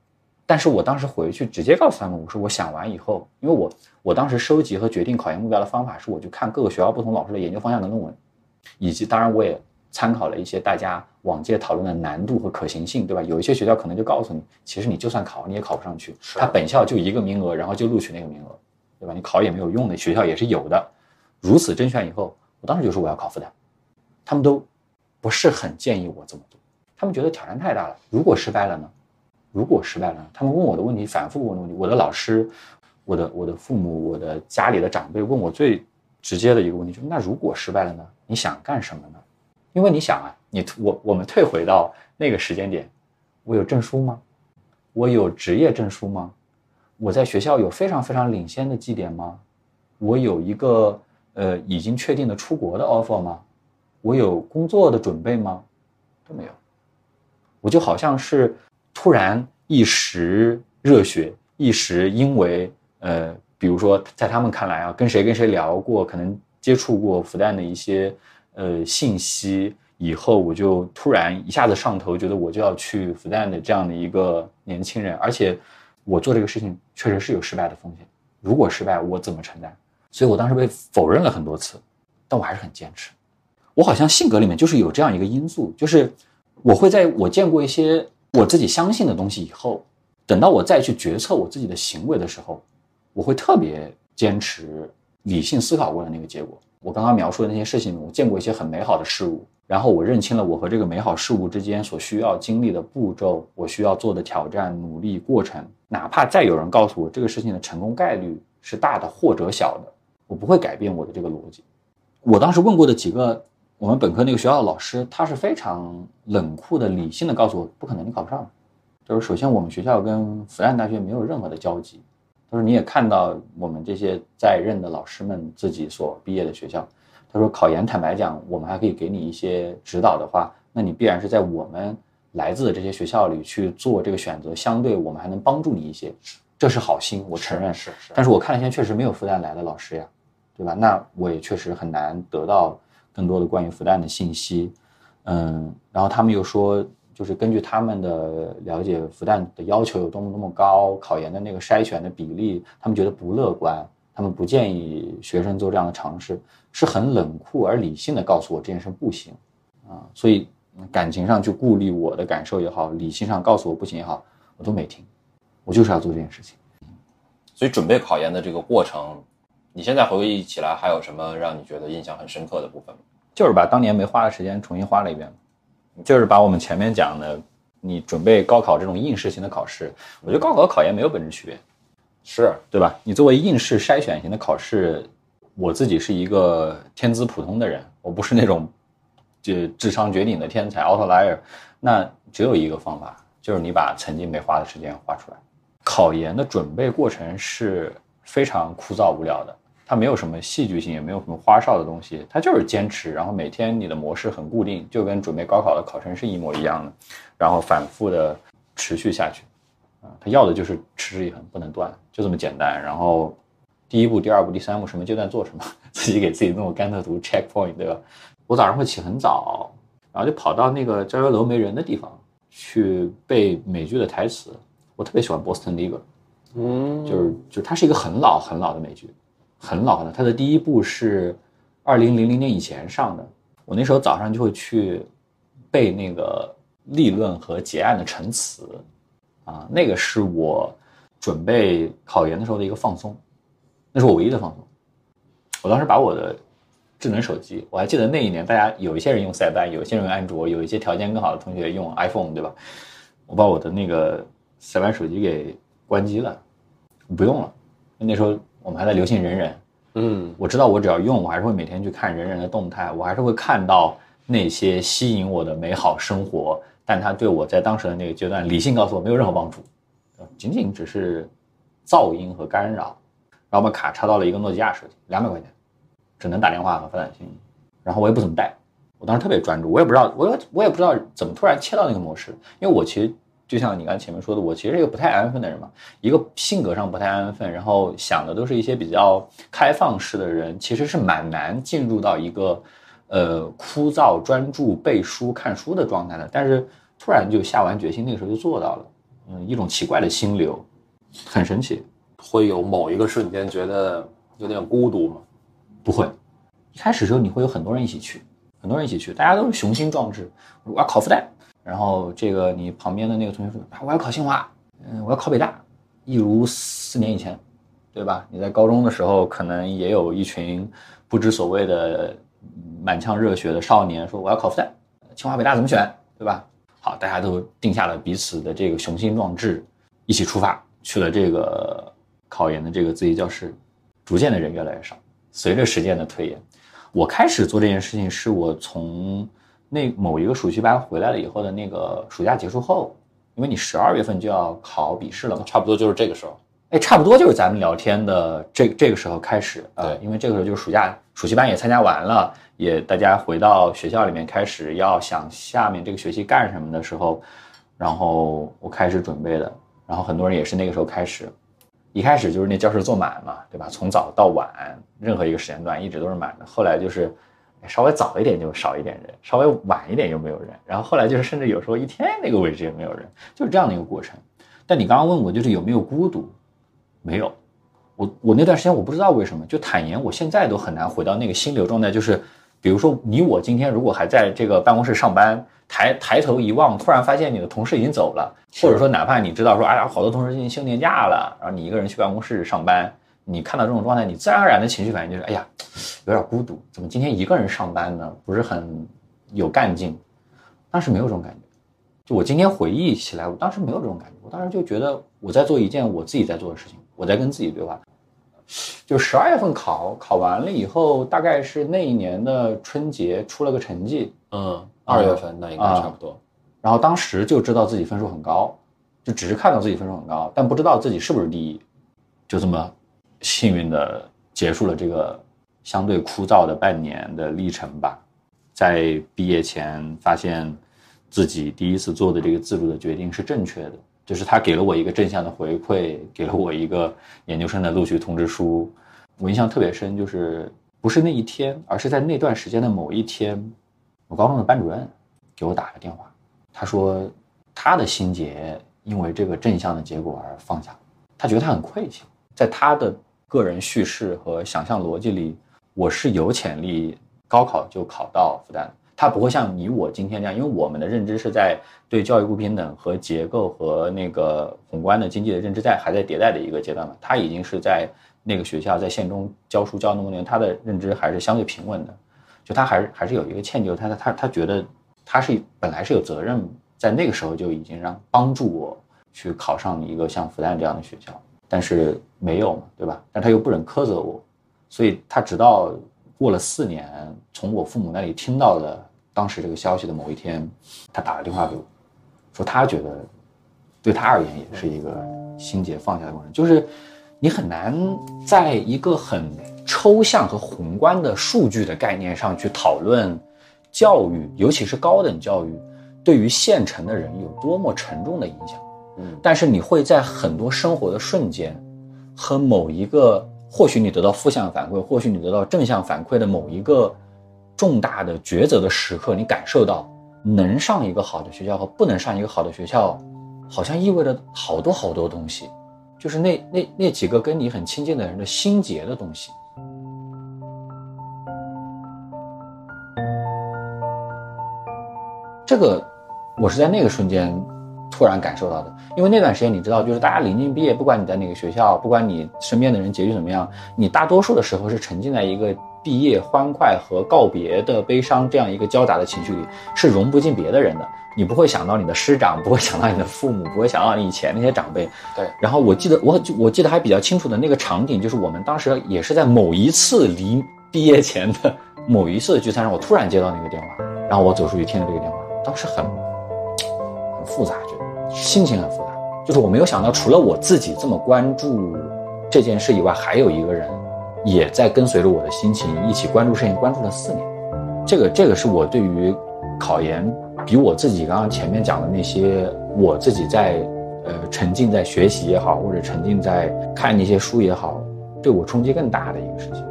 但是我当时回去直接告诉他们，我说我想完以后，因为我我当时收集和决定考研目标的方法是，我去看各个学校不同老师的研究方向的论文，以及当然我也。参考了一些大家往届讨论的难度和可行性，对吧？有一些学校可能就告诉你，其实你就算考，你也考不上去。他本校就一个名额，然后就录取那个名额，对吧？你考也没有用的学校也是有的。如此甄选以后，我当时就说我要考复旦，他们都不是很建议我这么做，他们觉得挑战太大了。如果失败了呢？如果失败了，他们问我的问题，反复问的问题，我的老师、我的我的父母、我的家里的长辈问我最直接的一个问题就是：那如果失败了呢？你想干什么呢？因为你想啊，你我我们退回到那个时间点，我有证书吗？我有职业证书吗？我在学校有非常非常领先的绩点吗？我有一个呃已经确定的出国的 offer 吗？我有工作的准备吗？都没有。我就好像是突然一时热血，一时因为呃，比如说在他们看来啊，跟谁跟谁聊过，可能接触过复旦的一些。呃，信息以后我就突然一下子上头，觉得我就要去复旦的这样的一个年轻人，而且我做这个事情确实是有失败的风险。如果失败，我怎么承担？所以我当时被否认了很多次，但我还是很坚持。我好像性格里面就是有这样一个因素，就是我会在我见过一些我自己相信的东西以后，等到我再去决策我自己的行为的时候，我会特别坚持理性思考过的那个结果。我刚刚描述的那些事情，我见过一些很美好的事物，然后我认清了我和这个美好事物之间所需要经历的步骤，我需要做的挑战、努力过程。哪怕再有人告诉我这个事情的成功概率是大的或者小的，我不会改变我的这个逻辑。我当时问过的几个我们本科那个学校的老师，他是非常冷酷的、理性的告诉我，不可能，你考不上。就是首先我们学校跟复旦大学没有任何的交集。他说你也看到我们这些在任的老师们自己所毕业的学校。他说考研，坦白讲，我们还可以给你一些指导的话，那你必然是在我们来自的这些学校里去做这个选择，相对我们还能帮助你一些，这是好心，我承认是是。但是我看了一下，确实没有复旦来的老师呀，对吧？那我也确实很难得到更多的关于复旦的信息。嗯，然后他们又说。就是根据他们的了解，复旦的要求有多么多么高，考研的那个筛选的比例，他们觉得不乐观，他们不建议学生做这样的尝试，是很冷酷而理性的告诉我这件事不行，啊，所以感情上去顾虑我的感受也好，理性上告诉我不行也好，我都没听，我就是要做这件事情。所以准备考研的这个过程，你现在回忆起来还有什么让你觉得印象很深刻的部分吗？就是把当年没花的时间重新花了一遍。就是把我们前面讲的，你准备高考这种应试型的考试，我觉得高考和考研没有本质区别，是对吧？你作为应试筛选型的考试，我自己是一个天资普通的人，我不是那种就智商绝顶的天才 outlier，那只有一个方法，就是你把曾经没花的时间花出来。考研的准备过程是非常枯燥无聊的。它没有什么戏剧性，也没有什么花哨的东西，它就是坚持，然后每天你的模式很固定，就跟准备高考的考生是一模一样的，然后反复的持续下去，啊，他要的就是持之以恒，不能断，就这么简单。然后第一步、第二步、第三步什么阶段做什么，自己给自己弄个甘特图 check point，对吧？我早上会起很早，然后就跑到那个教学楼没人的地方去背美剧的台词。我特别喜欢 Boston Legal，嗯，就是就它是一个很老很老的美剧。很老的，它的第一部是二零零零年以前上的。我那时候早上就会去背那个立论和结案的陈词，啊，那个是我准备考研的时候的一个放松，那是我唯一的放松。我当时把我的智能手机，我还记得那一年，大家有一些人用塞班，有一些人用安卓，有一些条件更好的同学用 iPhone，对吧？我把我的那个塞班手机给关机了，不用了。那时候。我们还在流行人人，嗯，我知道我只要用，我还是会每天去看人人的动态，我还是会看到那些吸引我的美好生活，但它对我在当时的那个阶段，理性告诉我没有任何帮助，仅仅只是噪音和干扰。然后把卡插到了一个诺基亚手机，两百块钱，只能打电话和发短信，然后我也不怎么带，我当时特别专注，我也不知道，我我也不知道怎么突然切到那个模式，因为我其实。就像你刚才前面说的，我其实是一个不太安分的人嘛，一个性格上不太安分，然后想的都是一些比较开放式的人，其实是蛮难进入到一个，呃，枯燥专注背书看书的状态的。但是突然就下完决心，那个时候就做到了，嗯，一种奇怪的心流，很神奇。会有某一个瞬间觉得有点孤独吗？不会，一开始时候你会有很多人一起去，很多人一起去，大家都是雄心壮志，我要考复旦。然后这个你旁边的那个同学说啊，我要考清华，嗯，我要考北大，一如四年以前，对吧？你在高中的时候可能也有一群不知所谓的满腔热血的少年说我要考复旦，清华北大怎么选，对吧？好，大家都定下了彼此的这个雄心壮志，一起出发去了这个考研的这个自习教室，逐渐的人越来越少。随着时间的推演，我开始做这件事情是我从。那某一个暑期班回来了以后的那个暑假结束后，因为你十二月份就要考笔试了嘛，差不多就是这个时候。哎，差不多就是咱们聊天的这这个时候开始啊，因为这个时候就是暑假暑期班也参加完了，也大家回到学校里面开始要想下面这个学期干什么的时候，然后我开始准备的，然后很多人也是那个时候开始，一开始就是那教室坐满嘛，对吧？从早到晚，任何一个时间段一直都是满的，后来就是。稍微早一点就少一点人，稍微晚一点又没有人，然后后来就是甚至有时候一天那个位置也没有人，就是这样的一个过程。但你刚刚问我就是有没有孤独，没有。我我那段时间我不知道为什么，就坦言我现在都很难回到那个心流状态，就是比如说你我今天如果还在这个办公室上班，抬抬头一望，突然发现你的同事已经走了，或者说哪怕你知道说，哎呀，好多同事进行休年假了，然后你一个人去办公室上班，你看到这种状态，你自然而然的情绪反应就是，哎呀，有点孤独，怎么今天一个人上班呢？不是很有干劲。当时没有这种感觉，就我今天回忆起来，我当时没有这种感觉，我当时就觉得我在做一件我自己在做的事情，我在跟自己对话。就十二月份考考完了以后，大概是那一年的春节出了个成绩，嗯，二月份那应该差不多。然后当时就知道自己分数很高，就只是看到自己分数很高，但不知道自己是不是第一，就这么幸运的结束了这个相对枯燥的半年的历程吧。在毕业前发现自己第一次做的这个自主的决定是正确的。就是他给了我一个正向的回馈，给了我一个研究生的录取通知书，我印象特别深。就是不是那一天，而是在那段时间的某一天，我高中的班主任给我打个电话，他说他的心结因为这个正向的结果而放下，他觉得他很愧疚。在他的个人叙事和想象逻辑里，我是有潜力高考就考到复旦的。它不会像你我今天这样，因为我们的认知是在对教育不平等和结构和那个宏观的经济的认知在还在迭代的一个阶段嘛。他已经是在那个学校在县中教书教那么多年，他的认知还是相对平稳的，就他还是还是有一个歉疚，他他他觉得他是本来是有责任，在那个时候就已经让帮助我去考上一个像复旦这样的学校，但是没有嘛，对吧？但他又不忍苛责我，所以他直到过了四年，从我父母那里听到了。当时这个消息的某一天，他打了电话给我，说他觉得，对他而言也是一个心结放下的过程。就是你很难在一个很抽象和宏观的数据的概念上去讨论教育，尤其是高等教育对于县城的人有多么沉重的影响。但是你会在很多生活的瞬间和某一个，或许你得到负向反馈，或许你得到正向反馈的某一个。重大的抉择的时刻，你感受到能上一个好的学校和不能上一个好的学校，好像意味着好多好多东西，就是那那那几个跟你很亲近的人的心结的东西。这个，我是在那个瞬间突然感受到的，因为那段时间你知道，就是大家临近毕业，不管你在哪个学校，不管你身边的人结局怎么样，你大多数的时候是沉浸在一个。毕业欢快和告别的悲伤，这样一个交杂的情绪里，是融不进别的人的。你不会想到你的师长，不会想到你的父母，不会想到你以前那些长辈。对。然后我记得，我我记得还比较清楚的那个场景，就是我们当时也是在某一次离毕业前的某一次的聚餐上，我突然接到那个电话，然后我走出去听了这个电话，当时很很复杂，觉得心情很复杂。就是我没有想到，除了我自己这么关注这件事以外，还有一个人。也在跟随着我的心情一起关注事情，关注了四年。这个，这个是我对于考研比我自己刚刚前面讲的那些，我自己在呃沉浸在学习也好，或者沉浸在看那些书也好，对我冲击更大的一个事情。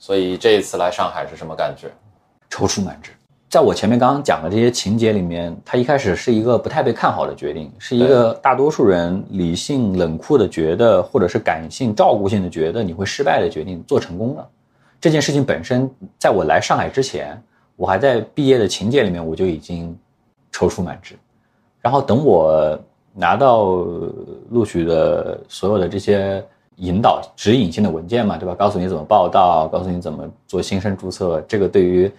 所以这一次来上海是什么感觉？踌躇满志。在我前面刚刚讲的这些情节里面，他一开始是一个不太被看好的决定，是一个大多数人理性冷酷的觉得，或者是感性照顾性的觉得你会失败的决定，做成功了。这件事情本身，在我来上海之前，我还在毕业的情节里面，我就已经踌躇满志。然后等我拿到录取的所有的这些引导指引性的文件嘛，对吧？告诉你怎么报道，告诉你怎么做新生注册，这个对于。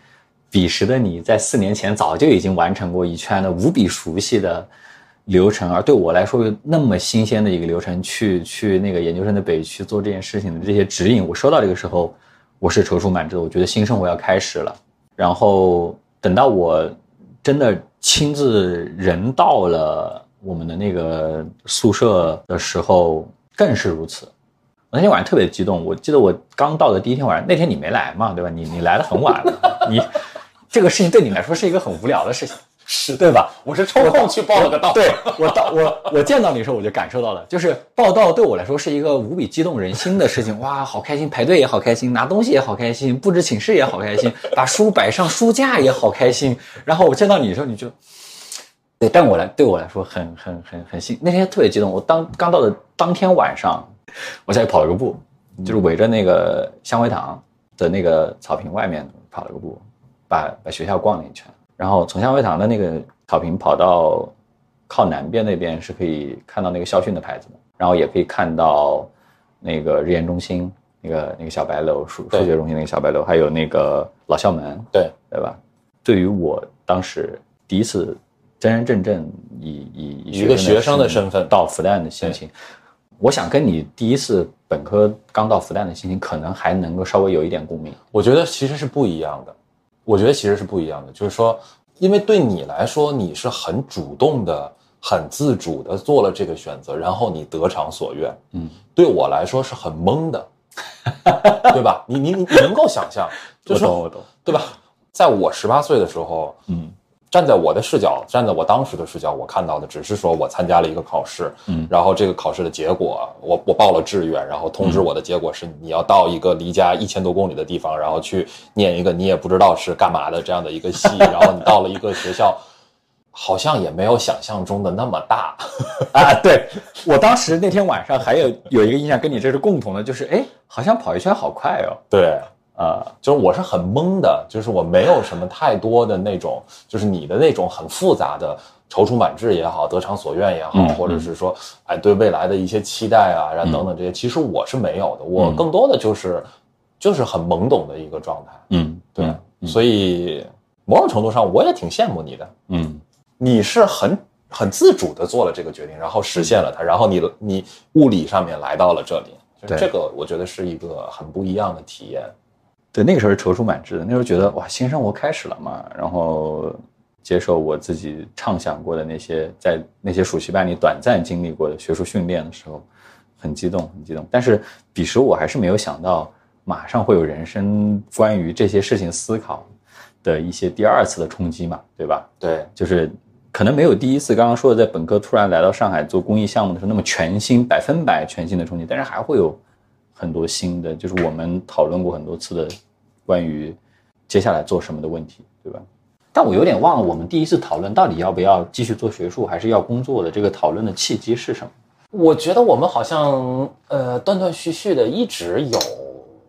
彼时的你在四年前早就已经完成过一圈的无比熟悉的流程，而对我来说又那么新鲜的一个流程，去去那个研究生的北区做这件事情的这些指引，我收到这个时候，我是踌躇满志。我觉得新生活要开始了。然后等到我真的亲自人到了我们的那个宿舍的时候，更是如此。我那天晚上特别激动，我记得我刚到的第一天晚上，那天你没来嘛，对吧？你你来的很晚了，你。这个事情对你来说是一个很无聊的事情，是对吧？我是抽空去报了个到。对我到我我见到你的时候，我就感受到了，就是报道对我来说是一个无比激动人心的事情。哇，好开心，排队也好开心，拿东西也好开心，布置寝室也好开心，把书摆上书架也好开心。然后我见到你的时候，你就，对，但我来对我来说很很很很幸，那天特别激动。我当刚到的当天晚上，我下去跑了个步，就是围着那个香晖堂的那个草坪外面跑了个步，把把学校逛了一圈。然后从香晖堂的那个草坪跑到靠南边那边是可以看到那个校训的牌子的，然后也可以看到那个日研中心那个那个小白楼数数学中心那个小白楼，还有那个老校门，对对吧？对于我当时第一次真真正正以以一个学生的身份到复旦的心情，我想跟你第一次本科刚到复旦的心情，可能还能够稍微有一点共鸣。我觉得其实是不一样的。我觉得其实是不一样的，就是说，因为对你来说，你是很主动的、很自主的做了这个选择，然后你得偿所愿。嗯，对我来说是很懵的，对吧？你你你能够想象，就是我懂我懂，对吧？在我十八岁的时候，嗯站在我的视角，站在我当时的视角，我看到的只是说我参加了一个考试，嗯。然后这个考试的结果，我我报了志愿，然后通知我的结果是你要到一个离家一千多公里的地方，然后去念一个你也不知道是干嘛的这样的一个系，然后你到了一个学校，好像也没有想象中的那么大，啊，对我当时那天晚上还有有一个印象跟你这是共同的，就是哎，好像跑一圈好快哦，对，啊，就是我是很懵的，就是我没有什么太多的那种，就是你的那种很复杂的踌躇满志也好，得偿所愿也好，嗯或者是说，哎，对未来的一些期待啊，然后等等这些，其实我是没有的，我更多的就是就是很懵懂的一个状态，嗯，对，嗯所以某种程度上我也挺羡慕你的，嗯。你是很很自主的做了这个决定，然后实现了它，然后你你物理上面来到了这里，这个我觉得是一个很不一样的体验。对，那个时候是踌躇满志的，那时候觉得哇，新生活开始了嘛，然后接受我自己畅想过的那些，在那些暑期班里短暂经历过的学术训练的时候，很激动，很激动。但是彼时我还是没有想到，马上会有人生关于这些事情思考的一些第二次的冲击嘛，对吧？对，就是可能没有第一次刚刚说的在本科突然来到上海做公益项目的时候那么全新、百分百全新的冲击，但是还会有很多新的，就是我们讨论过很多次的关于接下来做什么的问题，对吧？但我有点忘了我们第一次讨论到底要不要继续做学术，还是要工作的这个讨论的契机是什么？我觉得我们好像呃断断续续的一直有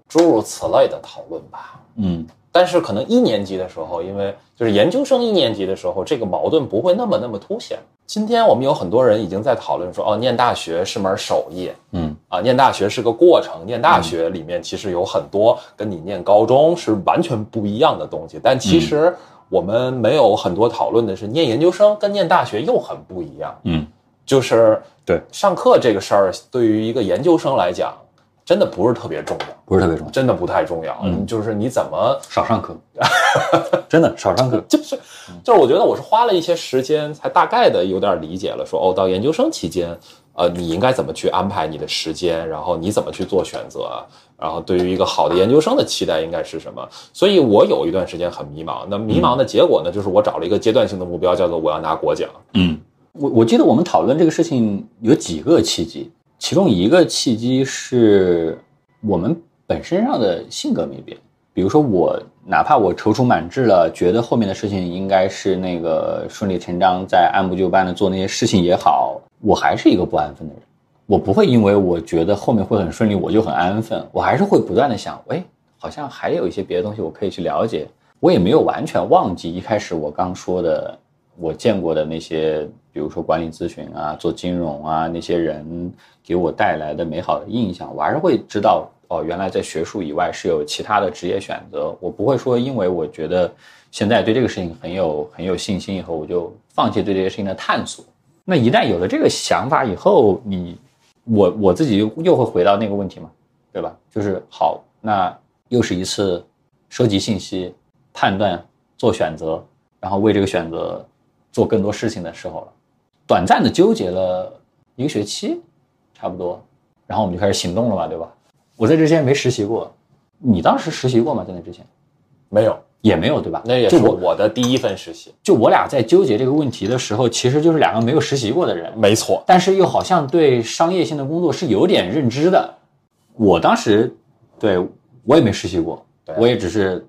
诸如此类的讨论吧。嗯但是可能一年级的时候，因为就是研究生一年级的时候，这个矛盾不会那么那么凸显。今天我们有很多人已经在讨论说，哦，念大学是门手艺嗯啊，念大学是个过程，念大学里面其实有很多跟你念高中是完全不一样的东西。但其实我们没有很多讨论的是，念研究生跟念大学又很不一样。嗯，就是对上课这个事儿，对于一个研究生来讲，真的不是特别重要，不是特别重要，真的不太重要。嗯就是你怎么少上课，真的少上课。就 是就是，我觉得我是花了一些时间，才大概的有点理解了说，哦，到研究生期间，呃，你应该怎么去安排你的时间，然后你怎么去做选择，然后对于一个好的研究生的期待应该是什么。所以我有一段时间很迷茫，那迷茫的结果呢，就是我找了一个阶段性的目标，叫做我要拿国奖。嗯，我我记得我们讨论这个事情有几个契机，其中一个契机是我们本身上的性格没变。比如说我，哪怕我踌躇满志了，觉得后面的事情应该是那个顺理成章，在按部就班的做那些事情也好，我还是一个不安分的人。我不会因为我觉得后面会很顺利，我就很安分，我还是会不断的想，哎，好像还有一些别的东西我可以去了解。我也没有完全忘记一开始我刚说的我见过的那些，比如说管理咨询啊、做金融啊那些人给我带来的美好的印象，我还是会知道哦，原来在学术以外是有其他的职业选择。我不会说因为我觉得现在对这个事情很有很有信心以后，我就放弃对这些事情的探索。那一旦有了这个想法以后，你我我自己又又会回到那个问题嘛，对吧？就是好，那又是一次收集信息、判断、做选择，然后为这个选择做更多事情的时候了。短暂的纠结了一个学期，差不多，然后我们就开始行动了嘛，对吧？我在这之前没实习过，你当时实习过吗？在那之前没有，也没有，对吧？那也是我我的第一份实习。就我俩在纠结这个问题的时候，其实就是两个没有实习过的人，没错，但是又好像对商业性的工作是有点认知的。我当时对我也没实习过，对我也只是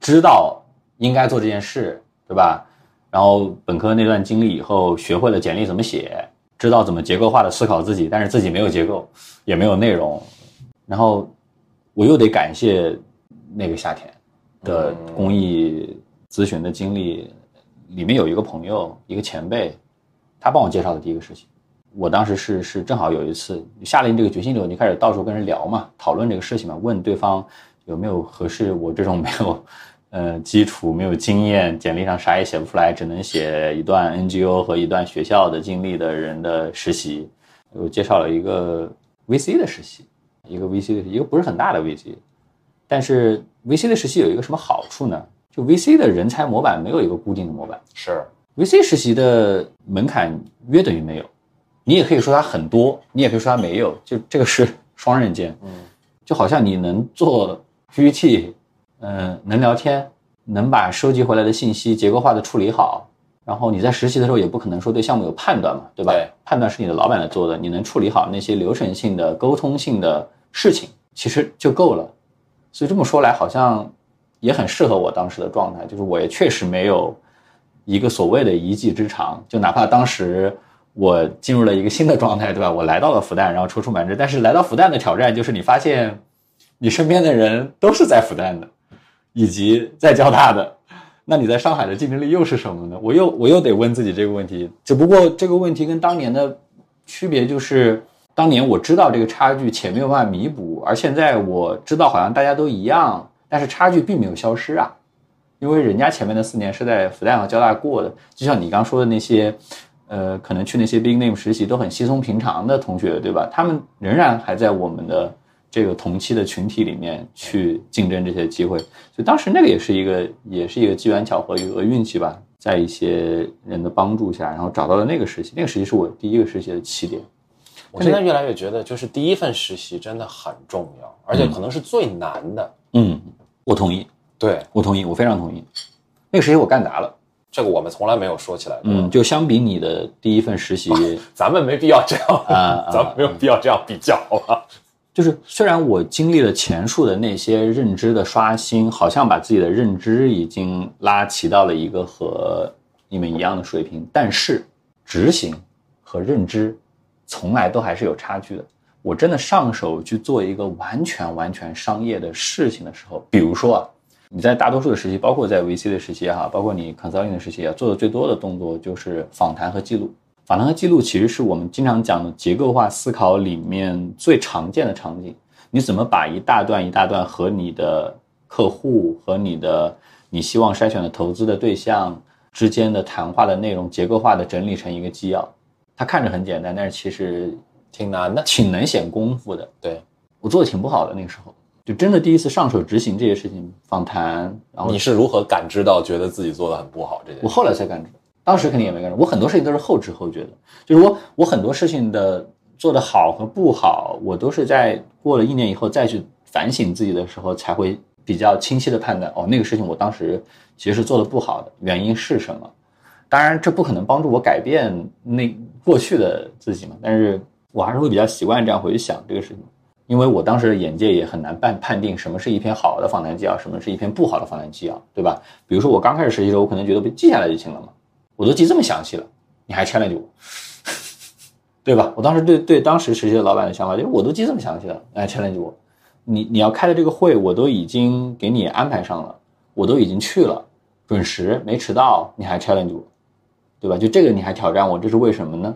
知道应该做这件事，对吧？然后本科那段经历以后，学会了简历怎么写，知道怎么结构化的思考自己，但是自己没有结构，也没有内容，然后我又得感谢那个夏天的公益咨询的经历，里面有一个朋友，一个前辈，他帮我介绍的第一个事情。我当时是是正好有一次下定这个决心之后，你开始到处跟人聊嘛，讨论这个事情嘛，问对方有没有合适我这种没有。呃，基础没有经验，简历上啥也写不出来，只能写一段 NGO 和一段学校的经历的人的实习。我介绍了一个 VC 的实习，一个 VC 的，一个不是很大的 VC。但是 VC 的实习有一个什么好处呢？就 VC 的人才模板没有一个固定的模板，是 VC 实习的门槛约等于没有。你也可以说它很多，你也可以说它没有，就这个是双刃剑。嗯，就好像你能做 PPT。嗯，能聊天，能把收集回来的信息结构化的处理好，然后你在实习的时候也不可能说对项目有判断嘛，对吧？对，判断是你的老板来做的，你能处理好那些流程性的、沟通性的事情，其实就够了。所以这么说来，好像也很适合我当时的状态，就是我也确实没有一个所谓的一技之长，就哪怕当时我进入了一个新的状态，对吧？我来到了复旦，然后踌躇满志，但是来到复旦的挑战就是你发现你身边的人都是在复旦的。以及在交大的，那你在上海的竞争力又是什么呢？我又我又得问自己这个问题。只不过这个问题跟当年的区别就是，当年我知道这个差距且没有办法弥补，而现在我知道好像大家都一样，但是差距并没有消失啊。因为人家前面的四年是在复旦和交大过的，就像你刚说的那些，呃，可能去那些 big name 实习都很稀松平常的同学，对吧？他们仍然还在我们的。这个同期的群体里面去竞争这些机会，所以当时那个也是一个，也是一个机缘巧合，一个运气吧，在一些人的帮助下，然后找到了那个实习。那个实习是我第一个实习的起点。我现在越来越觉得，就是第一份实习真的很重要，而且可能是最难的。嗯，我同意。对，我同意，我非常同意。那个实习我干砸了，这个我们从来没有说起来。嗯，就相比你的第一份实习，咱们没必要这样啊，咱们没有必要这样比较啊。就是虽然我经历了前述的那些认知的刷新，好像把自己的认知已经拉齐到了一个和你们一样的水平，但是执行和认知从来都还是有差距的。我真的上手去做一个完全完全商业的事情的时候，比如说啊，你在大多数的时期，包括在 VC 的时期哈，包括你 consulting 的时期啊，做的最多的动作就是访谈和记录。访谈和记录其实是我们经常讲的结构化思考里面最常见的场景。你怎么把一大段一大段和你的客户和你的你希望筛选的投资的对象之间的谈话的内容结构化的整理成一个纪要？它看着很简单，但是其实挺难的，挺能显功夫的。对我做的挺不好的那个时候，就真的第一次上手执行这些事情，访谈。然后你是如何感知到觉得自己做的很不好这件事？我后来才感知。当时肯定也没干什么，我很多事情都是后知后觉的，就是我我很多事情的做的好和不好，我都是在过了一年以后再去反省自己的时候，才会比较清晰的判断，哦，那个事情我当时其实是做的不好的，原因是什么？当然这不可能帮助我改变那过去的自己嘛，但是我还是会比较习惯这样回去想这个事情，因为我当时的眼界也很难判判定什么是一篇好的访谈纪要，什么是一篇不好的访谈纪要，对吧？比如说我刚开始实习的时候，我可能觉得被记下来就行了嘛。我都记这么详细了，你还 challenge 我，对吧？我当时对对当时实习的老板的想法就是，我都记这么详细了，你还 challenge 我，你你要开的这个会我都已经给你安排上了，我都已经去了，准时没迟到，你还 challenge 我，对吧？就这个你还挑战我，这是为什么呢？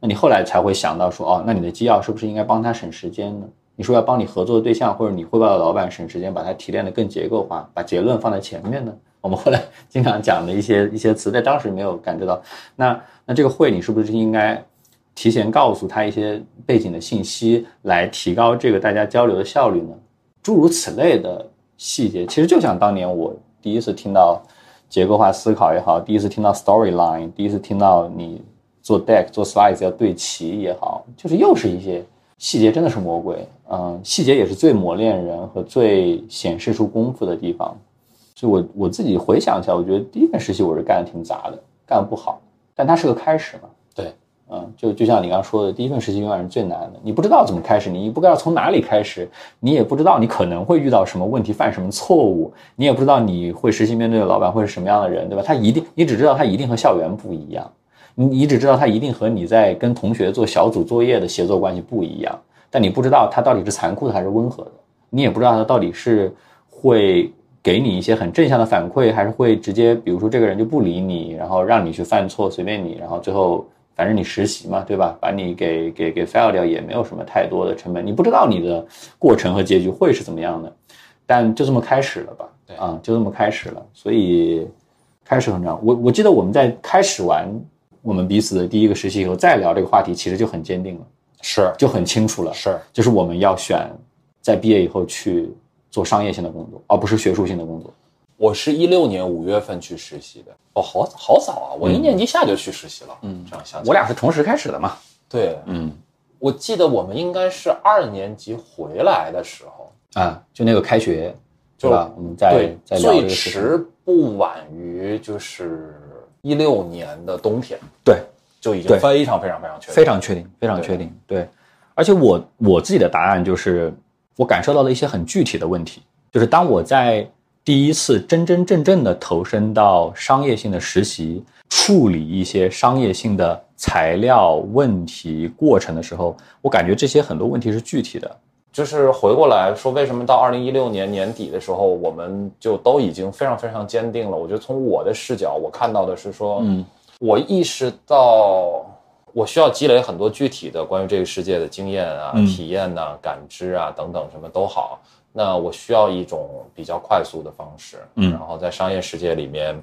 那你后来才会想到说，哦，那你的纪要是不是应该帮他省时间呢？你说要帮你合作的对象或者你汇报的老板省时间，把它提炼的更结构化，把结论放在前面呢？我们后来 经常讲的一些一些词，在当时没有感知到。那那这个会，你是不是应该提前告诉他一些背景的信息，来提高这个大家交流的效率呢？诸如此类的细节，其实就像当年我第一次听到结构化思考也好，第一次听到 storyline，第一次听到你做 deck 做 slides 要对齐也好，就是又是一些细节，真的是魔鬼。嗯，细节也是最磨练人和最显示出功夫的地方。所以，我我自己回想一下，我觉得第一份实习我是干的挺杂的，干的不好，但它是个开始嘛。对，嗯，就就像你刚刚说的，第一份实习永远是最难的，你不知道怎么开始，你不知道从哪里开始，你也不知道你可能会遇到什么问题，犯什么错误，你也不知道你会实习面对的老板会是什么样的人，对吧？他一定，你只知道他一定和校园不一样，你你只知道他一定和你在跟同学做小组作业的协作关系不一样，但你不知道他到底是残酷的还是温和的，你也不知道他到底是会给你一些很正向的反馈，还是会直接比如说这个人就不理你，然后让你去犯错，随便你，然后最后反正你实习嘛，对吧？把你给给给 fail 掉也没有什么太多的成本，你不知道你的过程和结局会是怎么样的，但就这么开始了吧，对啊，就这么开始了，所以开始很重要。我我记得我们在开始完我们彼此的第一个实习以后，再聊这个话题，其实就很坚定了，是就很清楚了，是，就是我们要选在毕业以后去做商业性的工作，而不是学术性的工作。我是一六年五月份去实习的，哦，好好早啊！我一年级下就去实习了。嗯，这样想我，俩是同时开始的嘛？对，嗯我记得我们应该是二年级回来的时候，啊，就那个开学，就？我们在对，在最。迟不晚于就是一六年的冬天，对，就已经非常非常非常确定。非常确定，非常确定。对，而且我我自己的答案就是，我感受到了一些很具体的问题，就是当我在第一次真真正正的投身到商业性的实习，处理一些商业性的材料问题过程的时候，我感觉这些很多问题是具体的。就是回过来说，为什么到二零一六年年底的时候，我们就都已经非常非常坚定了？我觉得从我的视角，我看到的是说，嗯，我意识到我需要积累很多具体的关于这个世界的经验啊、嗯体验呐、感知啊等等，什么都好。那我需要一种比较快速的方式，嗯然后在商业世界里面，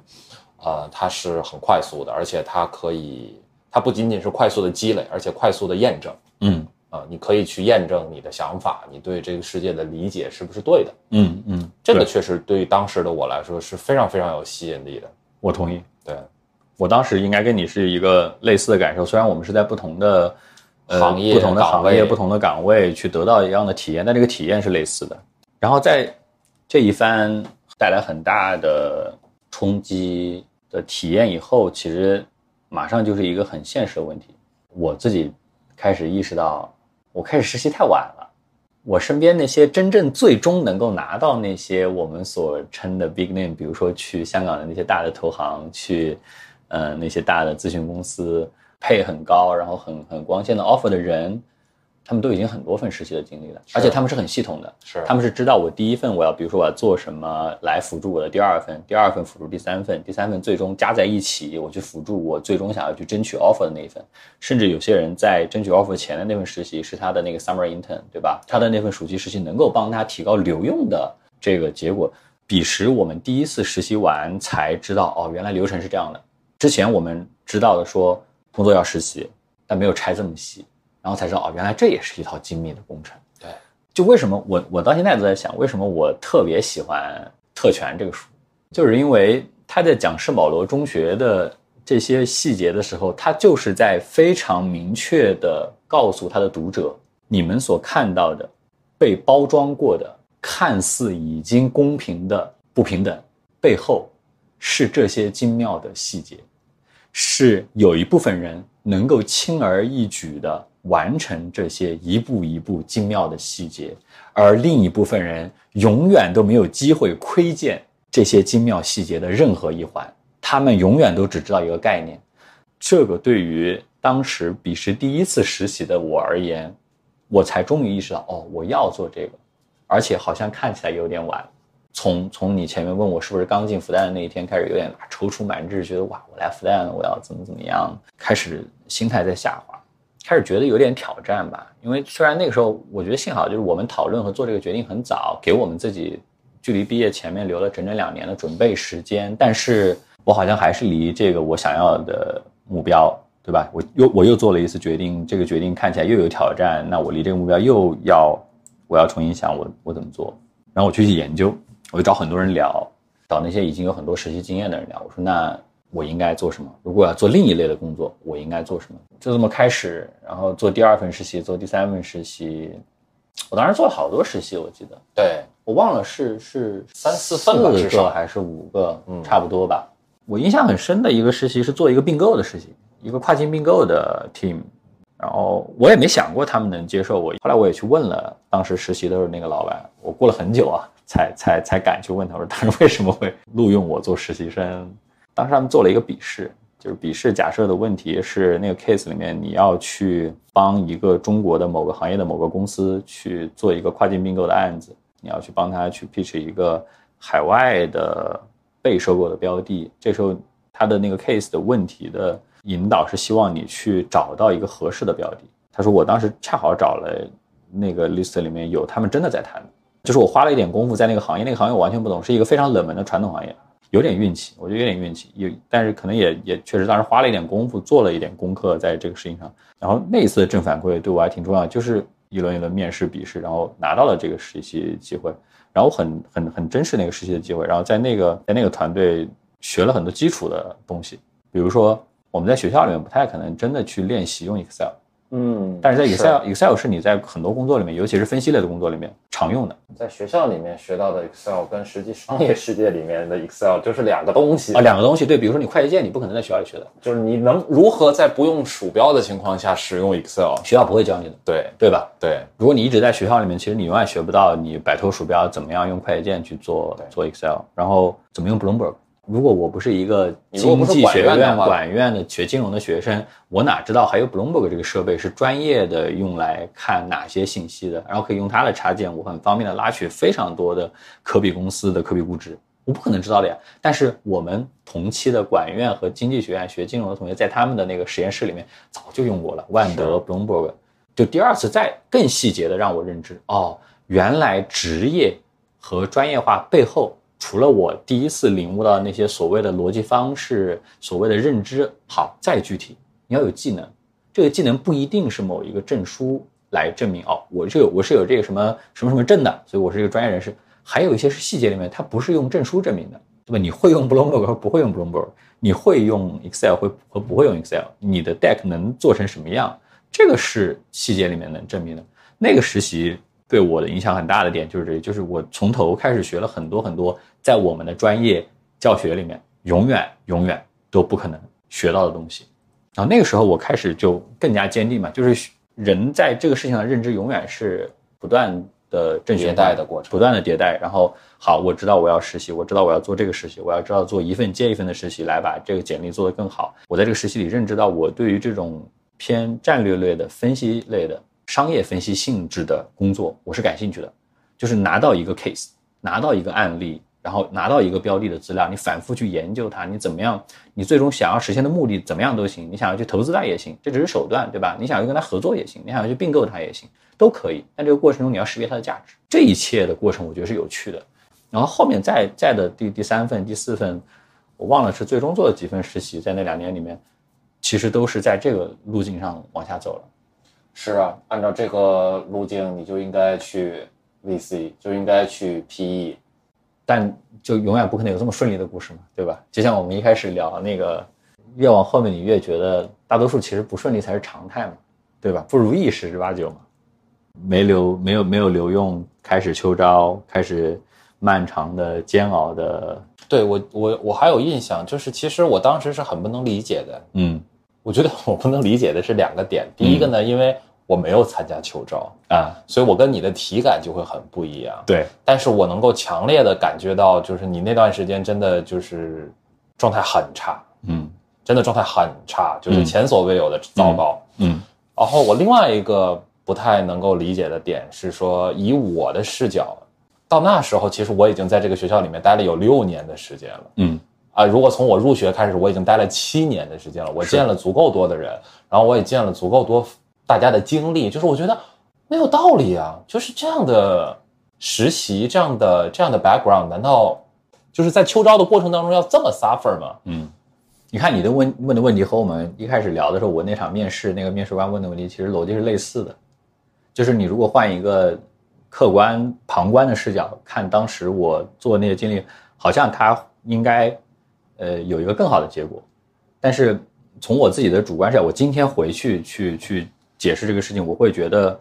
呃，它是很快速的，而且它可以，它不仅仅是快速的积累，而且快速的验证。嗯啊，你可以去验证你的想法，你对这个世界的理解是不是对的。嗯嗯，这个确实对于当时的我来说是非常非常有吸引力的。我同意。对，我当时应该跟你是一个类似的感受，虽然我们是在不同的、呃、行业不同的行业、不同的岗位去得到一样的体验，但这个体验是类似的。然后在这一番带来很大的冲击的体验以后，其实马上就是一个很现实的问题。我自己开始意识到，我开始实习太晚了。我身边那些真正最终能够拿到那些我们所称的 big name，比如说去香港的那些大的投行，去呃那些大的咨询公司，配很高，然后很很光鲜的 offer 的人，他们都已经很多份实习的经历了，而且他们是很系统的，是他们是知道我第一份我要，比如说我要做什么来辅助我的第二份，第二份辅助第三份，第三份最终加在一起，我去辅助我最终想要去争取 offer 的那一份。甚至有些人在争取 offer 前的那份实习是他的那个 summer intern，对吧？他的那份暑期实习能够帮他提高留用的这个结果。彼时我们第一次实习完才知道，哦，原来流程是这样的。之前我们知道的说工作要实习，但没有拆这么细，然后才知道哦，原来这也是一套精密的工程。对，就为什么我我到现在都在想，为什么我特别喜欢《特权》这个书，就是因为他在讲圣保罗中学的这些细节的时候，他就是在非常明确的告诉他的读者，你们所看到的被包装过的、看似已经公平的不平等背后，是这些精妙的细节，是有一部分人能够轻而易举的完成这些一步一步精妙的细节，而另一部分人永远都没有机会窥见这些精妙细节的任何一环，他们永远都只知道一个概念。这个对于当时彼时第一次实习的我而言，我才终于意识到，哦，我要做这个，而且好像看起来有点晚。从从你前面问我是不是刚进复旦的那一天开始，有点踌躇满志，觉得哇，我来复旦，我要怎么怎么样，开始心态在下滑，开始觉得有点挑战吧。因为虽然那个时候，我觉得幸好就是我们讨论和做这个决定很早，给我们自己距离毕业前面留了整整两年的准备时间，但是我好像还是离这个我想要的目标，对吧？我又我又做了一次决定，这个决定看起来又有挑战，那我离这个目标又要我要重新想我我怎么做，然后我就去研究。我就找很多人聊，找那些已经有很多实习经验的人聊。我说：“那我应该做什么？如果要做另一类的工作，我应该做什么？”就这么开始，然后做第二份实习，做第三份实习。我当时做了好多实习，我记得对，我忘了是是三四份吧四至少个还是五个，嗯差不多吧。我印象很深的一个实习是做一个并购的实习，一个跨境并购的 team。然后我也没想过他们能接受我。后来我也去问了当时实习的时候那个老板，我过了很久啊，才才才敢去问他，说当时为什么会录用我做实习生？当时他们做了一个笔试，就是笔试假设的问题是那个 case 里面你要去帮一个中国的某个行业的某个公司去做一个跨境并购的案子，你要去帮他去 pitch 一个海外的被收购的标的，这时候他的那个 case 的问题的引导是希望你去找到一个合适的标的。他说我当时恰好找了那个 list 里面有他们真的在谈，就是我花了一点功夫在那个行业，那个行业我完全不懂，是一个非常冷门的传统行业。有点运气，我觉得有点运气，有，但是可能也也确实当时花了一点功夫，做了一点功课在这个事情上。然后那一次的正反馈对我还挺重要，就是一轮一轮面试笔试，然后拿到了这个实习机会，然后我很很很珍视那个实习的机会，然后在那个在那个团队学了很多基础的东西，比如说我们在学校里面不太可能真的去练习用 Excel。嗯，但是在 Excel Excel 是你在很多工作里面，尤其是分析类的工作里面常用的。在学校里面学到的 Excel 跟实际商业世界里面的 Excel 就是两个东西。啊，两个东西。对，比如说你快捷键，你不可能在学校里学的，就是你能如何在不用鼠标的情况下使用 Excel，学校不会教你的，对对吧？对，如果你一直在学校里面，其实你永远学不到你摆脱鼠标怎么样用快捷键去做做 Excel，然后怎么用 Bloomberg。如果我不是一个经济学院管院的学金融的学生，我哪知道还有 Bloomberg 这个设备是专业的用来看哪些信息的？然后可以用它的插件，我很方便的拉取非常多的可比公司的可比估值，我不可能知道的呀。但是我们同期的管院和经济学院学金融的同学，在他们的那个实验室里面早就用过了万德 Bloomberg，就第二次再更细节的让我认知哦，原来职业和专业化背后。除了我第一次领悟到那些所谓的逻辑方式、所谓的认知，好，再具体，你要有技能。这个技能不一定是某一个证书来证明哦，我是有我是有这个什么什么什么证的，所以我是一个专业人士。还有一些是细节里面，它不是用证书证明的，对吧？你会用 Bloomberg 和不会用 Bloomberg，你会用 Excel 会和不会用 Excel，你的 Deck 能做成什么样，这个是细节里面能证明的。那个实习。对我的影响很大的点就是这，就是我从头开始学了很多很多，在我们的专业教学里面永远永远都不可能学到的东西。然后那个时候我开始就更加坚定嘛，就是人在这个事情上认知永远是不断的正迭代的过程，不断的迭代。然后好，我知道我要实习，我知道我要做这个实习，我要知道做一份接一份的实习来把这个简历做得更好。我在这个实习里认知到，我对于这种偏战略类的分析类的。商业分析性质的工作，我是感兴趣的，就是拿到一个 case，拿到一个案例，然后拿到一个标的的资料，你反复去研究它，你怎么样？你最终想要实现的目的怎么样都行，你想要去投资它也行，这只是手段，对吧？你想要跟它合作也行，你想要去并购它也行，都可以。但这个过程中你要识别它的价值，这一切的过程我觉得是有趣的。然后后面再再的第第三份、第四份，我忘了是最终做了几份实习，在那两年里面，其实都是在这个路径上往下走了。是啊，按照这个路径，你就应该去 VC，就应该去 PE，但就永远不可能有这么顺利的故事嘛，对吧？就像我们一开始聊那个，越往后面你越觉得大多数其实不顺利才是常态嘛，对吧？不如意十之八九嘛，没留没有没有留用，开始秋招，开始漫长的煎熬的。对我我我还有印象，就是其实我当时是很不能理解的，嗯。我觉得我不能理解的是两个点，第一个呢，因为我没有参加秋招。啊，所以我跟你的体感就会很不一样。对，但是我能够强烈的感觉到，就是你那段时间真的就是状态很差，嗯，真的状态很差，就是前所未有的糟糕，嗯。然后我另外一个不太能够理解的点是说，以我的视角，到那时候其实我已经在这个学校里面待了有六年的时间了，嗯。啊，如果从我入学开始，我已经待了七年的时间了，我见了足够多的人，然后我也见了足够多大家的经历，就是我觉得没有道理啊，就是这样的实习，这样的这样的 background，难道就是在秋招的过程当中要这么 suffer 吗？嗯，你看你的问问的问题和我们一开始聊的时候，我那场面试那个面试官问的问题，其实逻辑是类似的，就是你如果换一个客观旁观的视角看当时我做那些经历，好像他应该。呃，有一个更好的结果，但是从我自己的主观上，我今天回去去去解释这个事情，我会觉得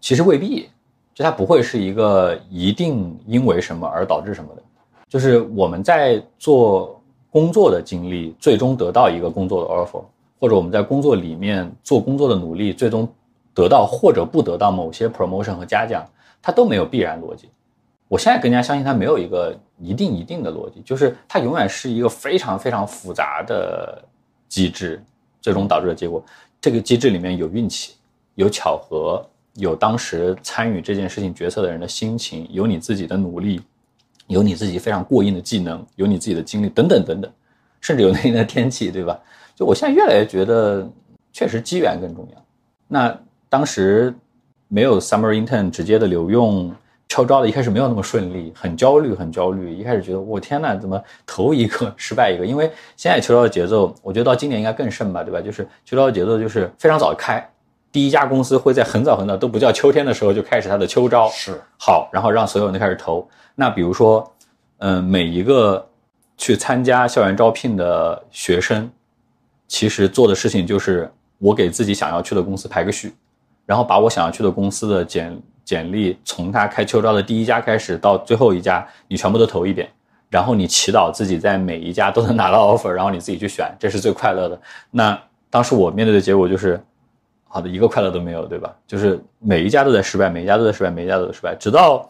其实未必，就它不会是一个一定因为什么而导致什么的，就是我们在做工作的经历，最终得到一个工作的 offer，或者我们在工作里面做工作的努力，最终得到或者不得到某些 promotion 和嘉奖，它都没有必然逻辑。我现在更加相信它没有一个。一定一定的逻辑，就是它永远是一个非常非常复杂的机制，最终导致的结果。这个机制里面有运气，有巧合，有当时参与这件事情决策的人的心情，有你自己的努力，有你自己非常过硬的技能，有你自己的经历，等等等等，甚至有那天的天气，对吧？就我现在越来越觉得，确实机缘更重要。那当时没有 summer intern 直接的留用。秋招的一开始没有那么顺利，很焦虑，很焦虑。一开始觉得我天呐，怎么头一个失败一个？因为现在秋招的节奏，我觉得到今年应该更甚吧，对吧？就是秋招的节奏就是非常早开，第一家公司会在很早很早都不叫秋天的时候就开始它的秋招，是好，然后让所有人都开始投。那比如说，嗯，每一个去参加校园招聘的学生，其实做的事情就是我给自己想要去的公司排个序，然后把我想要去的公司的简。简历从他开秋招的第一家开始到最后一家，你全部都投一遍，然后你祈祷自己在每一家都能拿到 offer，然后你自己去选，这是最快乐的。那当时我面对的结果就是，好的一个快乐都没有，对吧？就是每一家都在失败，每一家都在失败，每一家都在失败，直到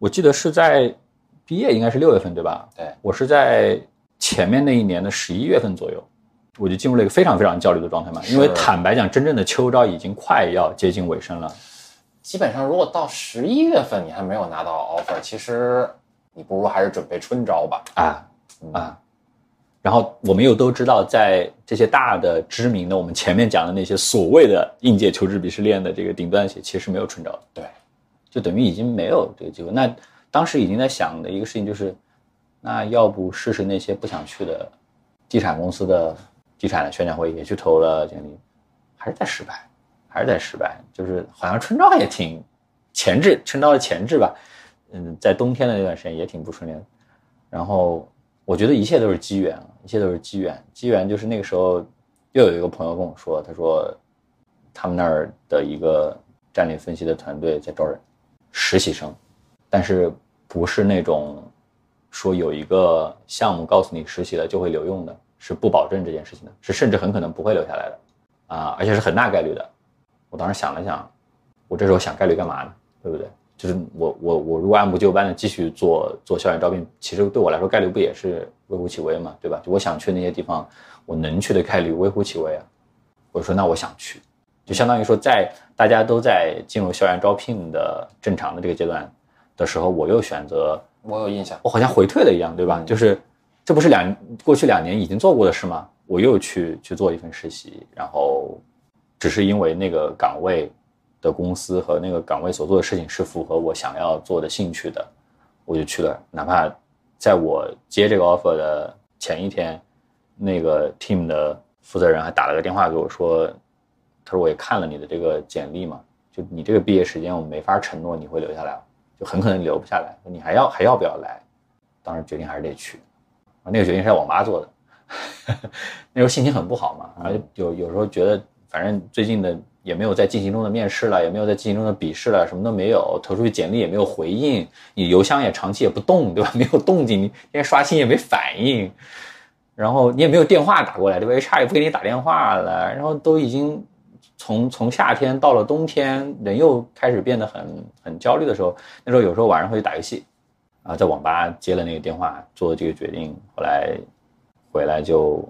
我记得是在毕业，应该是六月份，对吧？对我是在前面那一年的十一月份左右，我就进入了一个非常非常焦虑的状态嘛，因为坦白讲，真正的秋招已经快要接近尾声了。基本上，如果到十一月份你还没有拿到 offer，其实你不如还是准备春招吧。啊啊，然后我们又都知道，在这些大的知名的，我们前面讲的那些所谓的应届求职鄙视链的这个顶端企业，其实没有春招。对，就等于已经没有这个机会。那当时已经在想的一个事情就是，那要不试试那些不想去的地产公司的地产的宣讲会，也去投了简历，还是在失败。还是在失败，就是好像春招也挺前置，春招的前置吧，嗯，在冬天的那段时间也挺不顺利的。然后我觉得一切都是机缘，一切都是机缘。机缘就是那个时候又有一个朋友跟我说，他说他们那儿的一个战略分析的团队在招人实习生，但是不是那种说有一个项目告诉你实习了就会留用的，是不保证这件事情的，是甚至很可能不会留下来的啊，而且是很大概率的。我当时想了想，我这时候想概率干嘛呢？对不对？就是我我我如果按部就班的继续做做校园招聘，其实对我来说概率不也是微乎其微嘛，对吧？就我想去那些地方，我能去的概率微乎其微啊。我说那我想去，就相当于说在大家都在进入校园招聘的正常的这个阶段的时候，我又选择，我有印象，我好像回退了一样，对吧？就是这不是两过去两年已经做过的事吗？我又去去做一份实习，然后。只是因为那个岗位的公司和那个岗位所做的事情是符合我想要做的兴趣的，我就去了。哪怕在我接这个 offer 的前一天，那个 team 的负责人还打了个电话给我说：“他说我也看了你的这个简历嘛，就你这个毕业时间，我没法承诺你会留下来，就很可能留不下来。你还要还要不要来？”当时决定还是得去。那个决定是在我妈做的，那时候心情很不好嘛，然后有有时候觉得。反正最近的也没有在进行中的面试了，也没有在进行中的笔试了，什么都没有，投出去简历也没有回应，你邮箱也长期也不动，对吧？没有动静，你连刷新也没反应，然后你也没有电话打过来，对吧？HR 也不给你打电话了，然后都已经从从夏天到了冬天，人又开始变得很很焦虑的时候，那时候有时候晚上会去打游戏，啊，在网吧接了那个电话，做了这个决定，后来回来就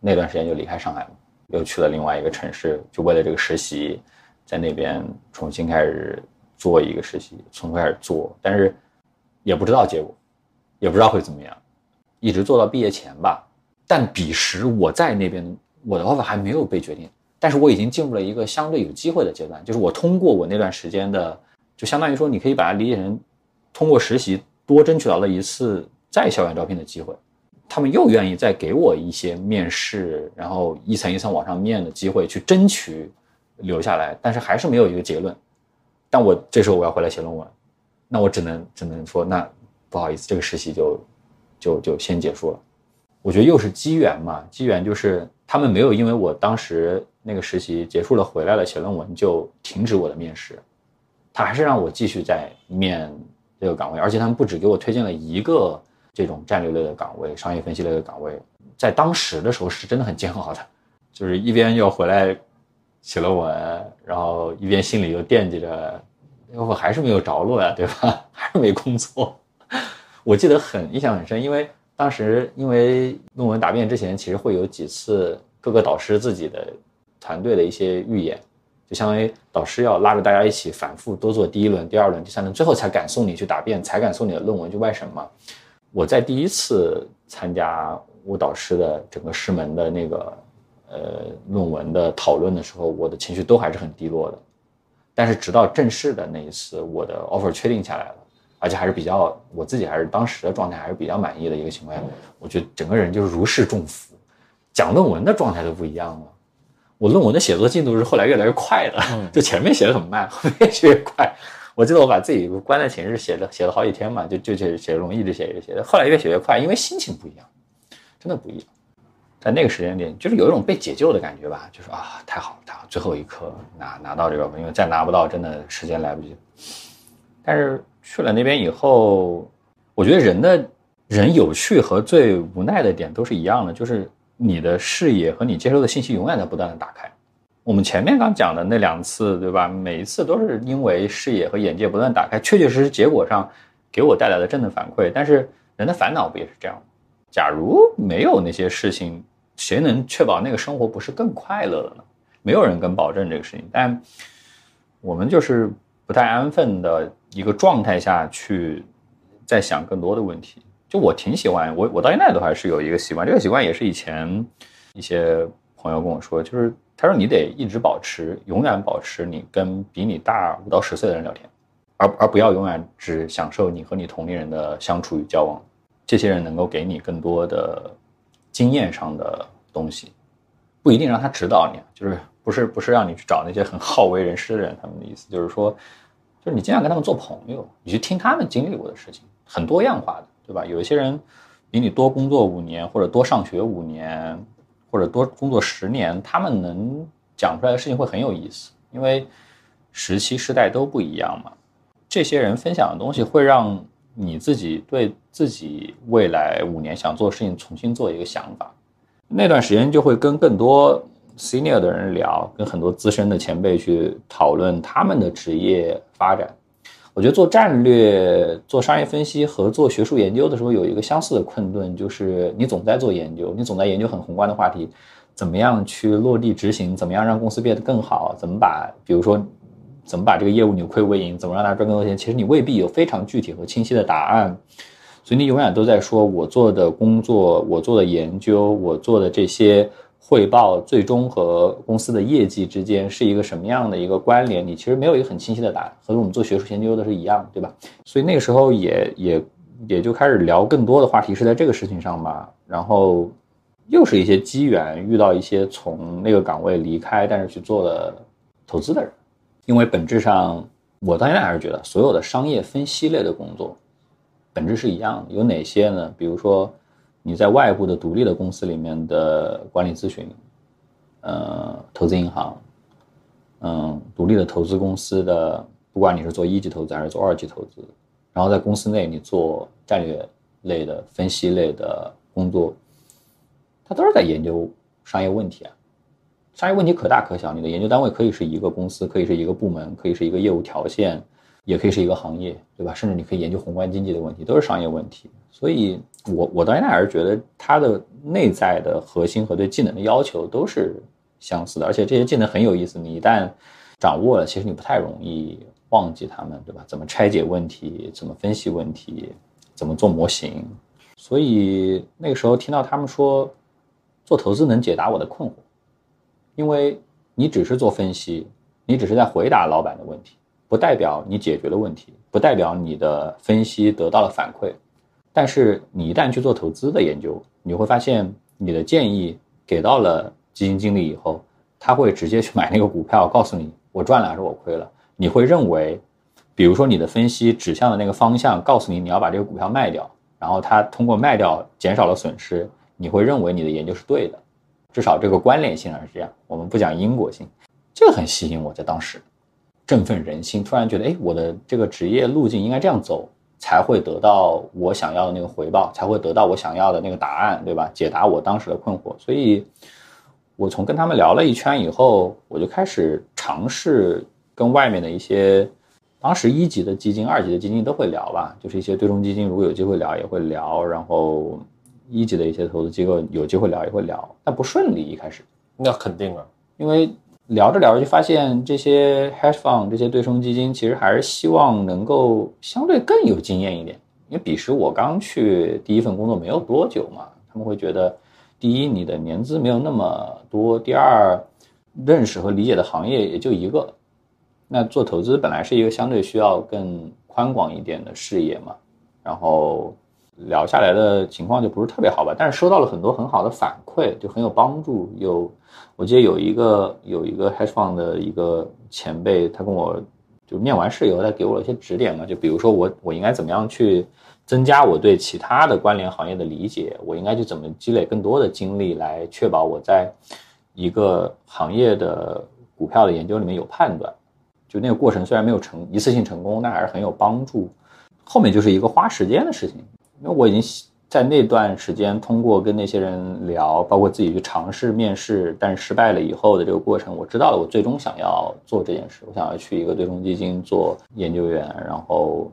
那段时间就离开上海了。又去了另外一个城市，就为了这个实习，在那边重新开始做一个实习，从头开始做，但是也不知道结果，也不知道会怎么样，一直做到毕业前吧。但彼时我在那边，我的 offer 还没有被决定，但是我已经进入了一个相对有机会的阶段，就是我通过我那段时间的，就相当于说，你可以把它理解成通过实习多争取到了一次在校园招聘的机会。他们又愿意再给我一些面试，然后一层一层往上面的机会，去争取留下来，但是还是没有一个结论。但我这时候我要回来写论文，那我只能只能说，那不好意思，这个实习就就就先结束了。我觉得又是机缘嘛，机缘就是他们没有因为我当时那个实习结束了回来了写论文就停止我的面试，他还是让我继续在面这个岗位，而且他们不止给我推荐了一个。这种战略类的岗位、商业分析类的岗位，在当时的时候是真的很煎熬的，就是一边要回来写论文，然后一边心里又惦记着，我还是没有着落呀，对吧？还是没工作。我记得很印象很深，因为当时因为论文答辩之前，其实会有几次各个导师自己的团队的一些预演，就相当于导师要拉着大家一起反复多做第一轮、第二轮、第三轮，最后才敢送你去答辩，才敢送你的论文去外审嘛。我在第一次参加我导师的整个师门的那个呃论文的讨论的时候，我的情绪都还是很低落的。但是直到正式的那一次，我的 offer 确定下来了，而且还是比较我自己还是当时的状态还是比较满意的一个情况下，我觉得整个人就是如释重负，讲论文的状态都不一样了。我论文的写作进度是后来越来越快的，就前面写的很慢，后面越写越快。我记得我把自己关在寝室写了写了好几天嘛，就就写写容易一直写一直写，后来越写越快，因为心情不一样，真的不一样。在那个时间点，就是有一种被解救的感觉吧，就是啊，太好了，太好，最后一刻拿拿到这个，因为再拿不到，真的时间来不及。但是去了那边以后，我觉得人的人有趣和最无奈的点都是一样的，就是你的视野和你接收的信息永远在不断的打开。我们前面刚讲的那两次，对吧？每一次都是因为视野和眼界不断打开，确确实实结果上给我带来的正的反馈。但是人的烦恼不也是这样？假如没有那些事情。谁能确保那个生活不是更快乐的呢？没有人敢保证这个事情，但我们就是不太安分的一个状态下去在想更多的问题。就我挺喜欢我，我到现在都还是有一个习惯，这个习惯也是以前一些朋友跟我说，就是他说你得一直保持，永远保持你跟比你大五到十岁的人聊天，而而不要永远只享受你和你同龄人的相处与交往，这些人能够给你更多的。经验上的东西，不一定让他指导你，就是不是不是让你去找那些很好为人师的人，他们的意思就是说，就是你尽量跟他们做朋友，你去听他们经历过的事情，很多样化的，对吧？有一些人比你多工作五年，或者多上学五年，或者多工作十年，他们能讲出来的事情会很有意思，因为时期时代都不一样嘛。这些人分享的东西会让。你自己对自己未来五年想做的事情重新做一个想法，那段时间就会跟更多 senior 的人聊，跟很多资深的前辈去讨论他们的职业发展。我觉得做战略、做商业分析和做学术研究的时候，有一个相似的困顿，就是你总在做研究，你总在研究很宏观的话题，怎么样去落地执行，怎么样让公司变得更好，怎么把，比如说。怎么把这个业务扭亏为盈？怎么让大家赚更多钱？其实你未必有非常具体和清晰的答案，所以你永远都在说：“我做的工作，我做的研究，我做的这些汇报，最终和公司的业绩之间是一个什么样的一个关联？”你其实没有一个很清晰的答案，和我们做学术研究的是一样，对吧？所以那个时候也也也就开始聊更多的话题是在这个事情上吧。然后又是一些机缘，遇到一些从那个岗位离开，但是去做了投资的人。因为本质上，我到现在还是觉得所有的商业分析类的工作，本质是一样的。有哪些呢？比如说，你在外部的独立的公司里面的管理咨询，呃，投资银行，嗯，独立的投资公司的，不管你是做一级投资还是做二级投资，然后在公司内你做战略类的分析类的工作，它都是在研究商业问题啊。商业问题可大可小，你的研究单位可以是一个公司，可以是一个部门，可以是一个业务条线，也可以是一个行业，对吧？甚至你可以研究宏观经济的问题，都是商业问题。所以，我我到现在还是觉得它的内在的核心和对技能的要求都是相似的，而且这些技能很有意思。你一旦掌握了，其实你不太容易忘记他们，对吧？怎么拆解问题，怎么分析问题，怎么做模型。所以那个时候听到他们说做投资能解答我的困惑。因为你只是做分析，你只是在回答老板的问题，不代表你解决了问题，不代表你的分析得到了反馈。但是你一旦去做投资的研究，你会发现你的建议给到了基金经理以后，他会直接去买那个股票，告诉你我赚了还是我亏了。你会认为，比如说你的分析指向的那个方向，告诉你你要把这个股票卖掉，然后他通过卖掉减少了损失，你会认为你的研究是对的。至少这个关联性上是这样，我们不讲因果性，这个很吸引我，在当时振奋人心，突然觉得，哎，我的这个职业路径应该这样走，才会得到我想要的那个回报，才会得到我想要的那个答案，对吧？解答我当时的困惑。所以，我从跟他们聊了一圈以后，我就开始尝试跟外面的一些当时一级的基金、二级的基金都会聊吧，就是一些对冲基金，如果有机会聊也会聊，然后。一级的一些投资机构有机会聊也会聊，但不顺利一开始，那肯定啊，因为聊着聊着就发现这些 hedge fund 这些对冲基金其实还是希望能够相对更有经验一点，因为彼时我刚去第一份工作没有多久嘛，他们会觉得，第一你的年资没有那么多，第二认识和理解的行业也就一个，那做投资本来是一个相对需要更宽广一点的视野嘛，然后聊下来的情况就不是特别好吧，但是收到了很多很好的反馈，就很有帮助。有我记得有一个有一个 hedge fund 的一个前辈，他跟我就面完试以后，他给我了一些指点嘛，就比如说我我应该怎么样去增加我对其他的关联行业的理解，我应该去怎么积累更多的经历来确保我在一个行业的股票的研究里面有判断。就那个过程虽然没有成一次性成功，但还是很有帮助。后面就是一个花时间的事情，因为我已经在那段时间通过跟那些人聊，包括自己去尝试面试，但失败了以后的这个过程，我知道了我最终想要做这件事，我想要去一个对冲基金做研究员，然后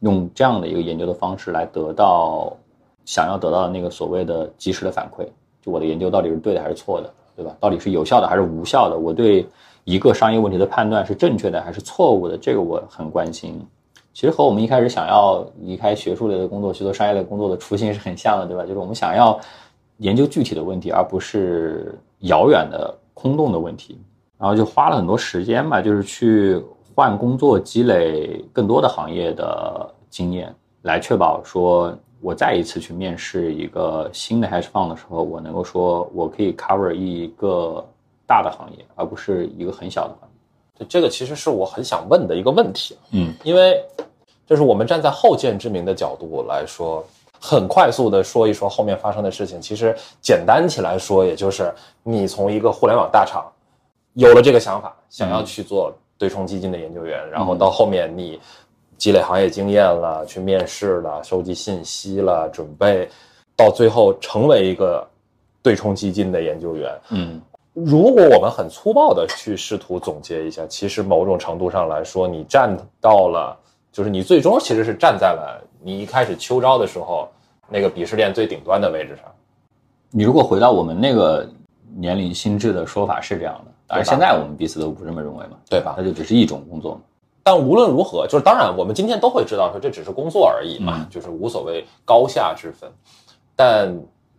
用这样的一个研究的方式来得到想要得到的那个所谓的及时的反馈，就我的研究到底是对的还是错的，对吧？到底是有效的还是无效的？我对一个商业问题的判断是正确的还是错误的？这个我很关心。其实和我们一开始想要离开学术类的工作去做商业类工作的初心是很像的，对吧？就是我们想要研究具体的问题，而不是遥远的空洞的问题。然后就花了很多时间吧，就是去换工作，积累更多的行业的经验，来确保说我再一次去面试一个新的 hedge fund 的时候，我能够说我可以 cover 一个大的行业，而不是一个很小的行业。对，这个其实是我很想问的一个问题，嗯，因为这是我们站在后见之明的角度来说，很快速的说一说后面发生的事情。其实简单起来说，也就是你从一个互联网大厂有了这个想法，想要去做对冲基金的研究员，然后到后面你积累行业经验了，去面试了，收集信息了，准备到最后成为一个对冲基金的研究员，嗯如果我们很粗暴的去试图总结一下，其实某种程度上来说，你站到了，就是你最终其实是站在了你一开始秋招的时候那个鄙视链最顶端的位置上。你如果回到我们那个年龄心智的说法是这样的，当然对吧现在我们彼此都不这么认为嘛，对吧那就只是一种工作嘛。但无论如何，就是当然，我们今天都会知道说这只是工作而已嘛，嗯就是无所谓高下之分。但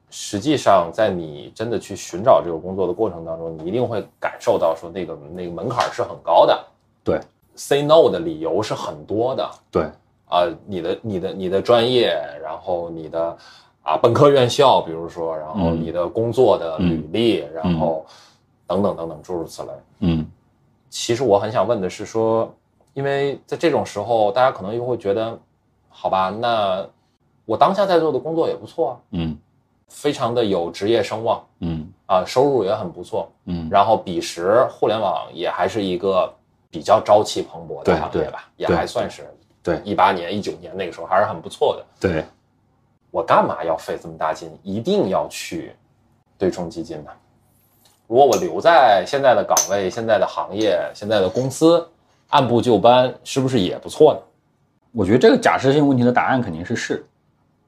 实际上，在你真的去寻找这个工作的过程当中，你一定会感受到说那个那个门槛是很高的。对，say no 的理由是很多的。对，啊，你的你的你的专业，然后你的啊本科院校，比如说，然后嗯。你的工作的嗯履历，然后等等等等诸如此类。嗯。其实我很想问的是说，因为在这种时候，大家可能又会觉得，好吧，那我当下在做的工作也不错啊，嗯非常的有职业声望。嗯。啊，收入也很不错，嗯，然后彼时互联网也还是一个比较朝气蓬勃的行业吧，也还算是对。一八年、一九年那个时候还是很不错的。对，我干嘛要费这么大劲，一定要去对冲基金呢？如果我留在现在的岗位、现在的行业、现在的公司，按部就班，是不是也不错呢？我觉得这个假设性问题的答案肯定是是，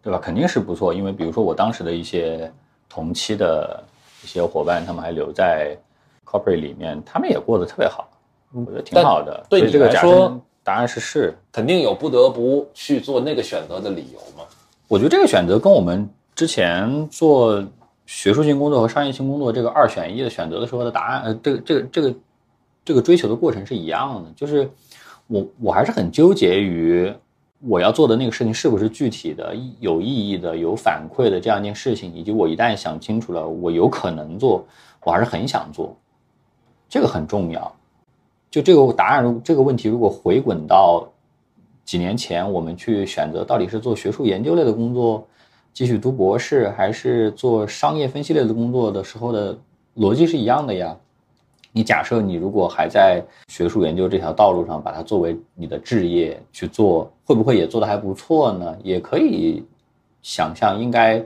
对吧？肯定是不错，因为比如说我当时的一些同期的一些伙伴，他们还留在 corporate 里面，他们也过得特别好，我觉得挺好的。对你这个说答案是是。肯定有不得不去做那个选择的理由嘛。我觉得这个选择跟我们之前做学术性工作和商业性工作这个二选一的选择的时候的答案，呃，这个这个这个这个追求的过程是一样的，就是我我还是很纠结于我要做的那个事情是不是具体的、有意义的、有反馈的这样一件事情，以及我一旦想清楚了，我有可能做，我还是很想做，这个很重要。就这个答案，这个问题如果回滚到几年前，我们去选择到底是做学术研究类的工作，继续读博士，还是做商业分析类的工作的时候的逻辑是一样的呀。你假设你如果还在学术研究这条道路上，把它作为你的置业去做，会不会也做得还不错呢？也可以想象，应该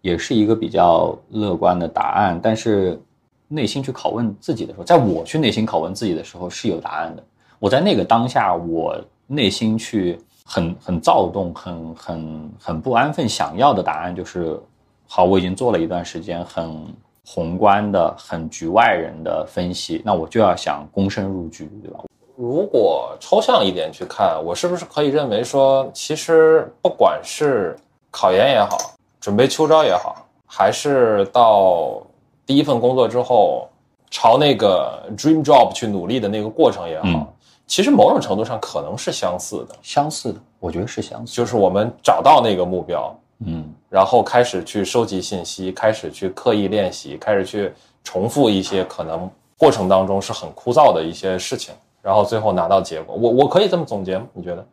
也是一个比较乐观的答案。但是内心去拷问自己的时候，在我去内心拷问自己的时候是有答案的。我在那个当下，我内心去很很躁动、很很很不安分，想要的答案就是好，我已经做了一段时间很宏观的、很局外人的分析，那我就要想躬身入局，对吧？如果抽象一点去看，我是不是可以认为说，其实不管是考研也好，准备秋招也好，还是到第一份工作之后朝那个 dream job 去努力的那个过程也好，嗯其实某种程度上可能是相似的，相似的，我觉得是相似。就是我们找到那个目标，嗯，然后开始去收集信息，开始去刻意练习，开始去重复一些可能过程当中是很枯燥的一些事情，然后最后拿到结果。我我可以这么总结吗？你觉得？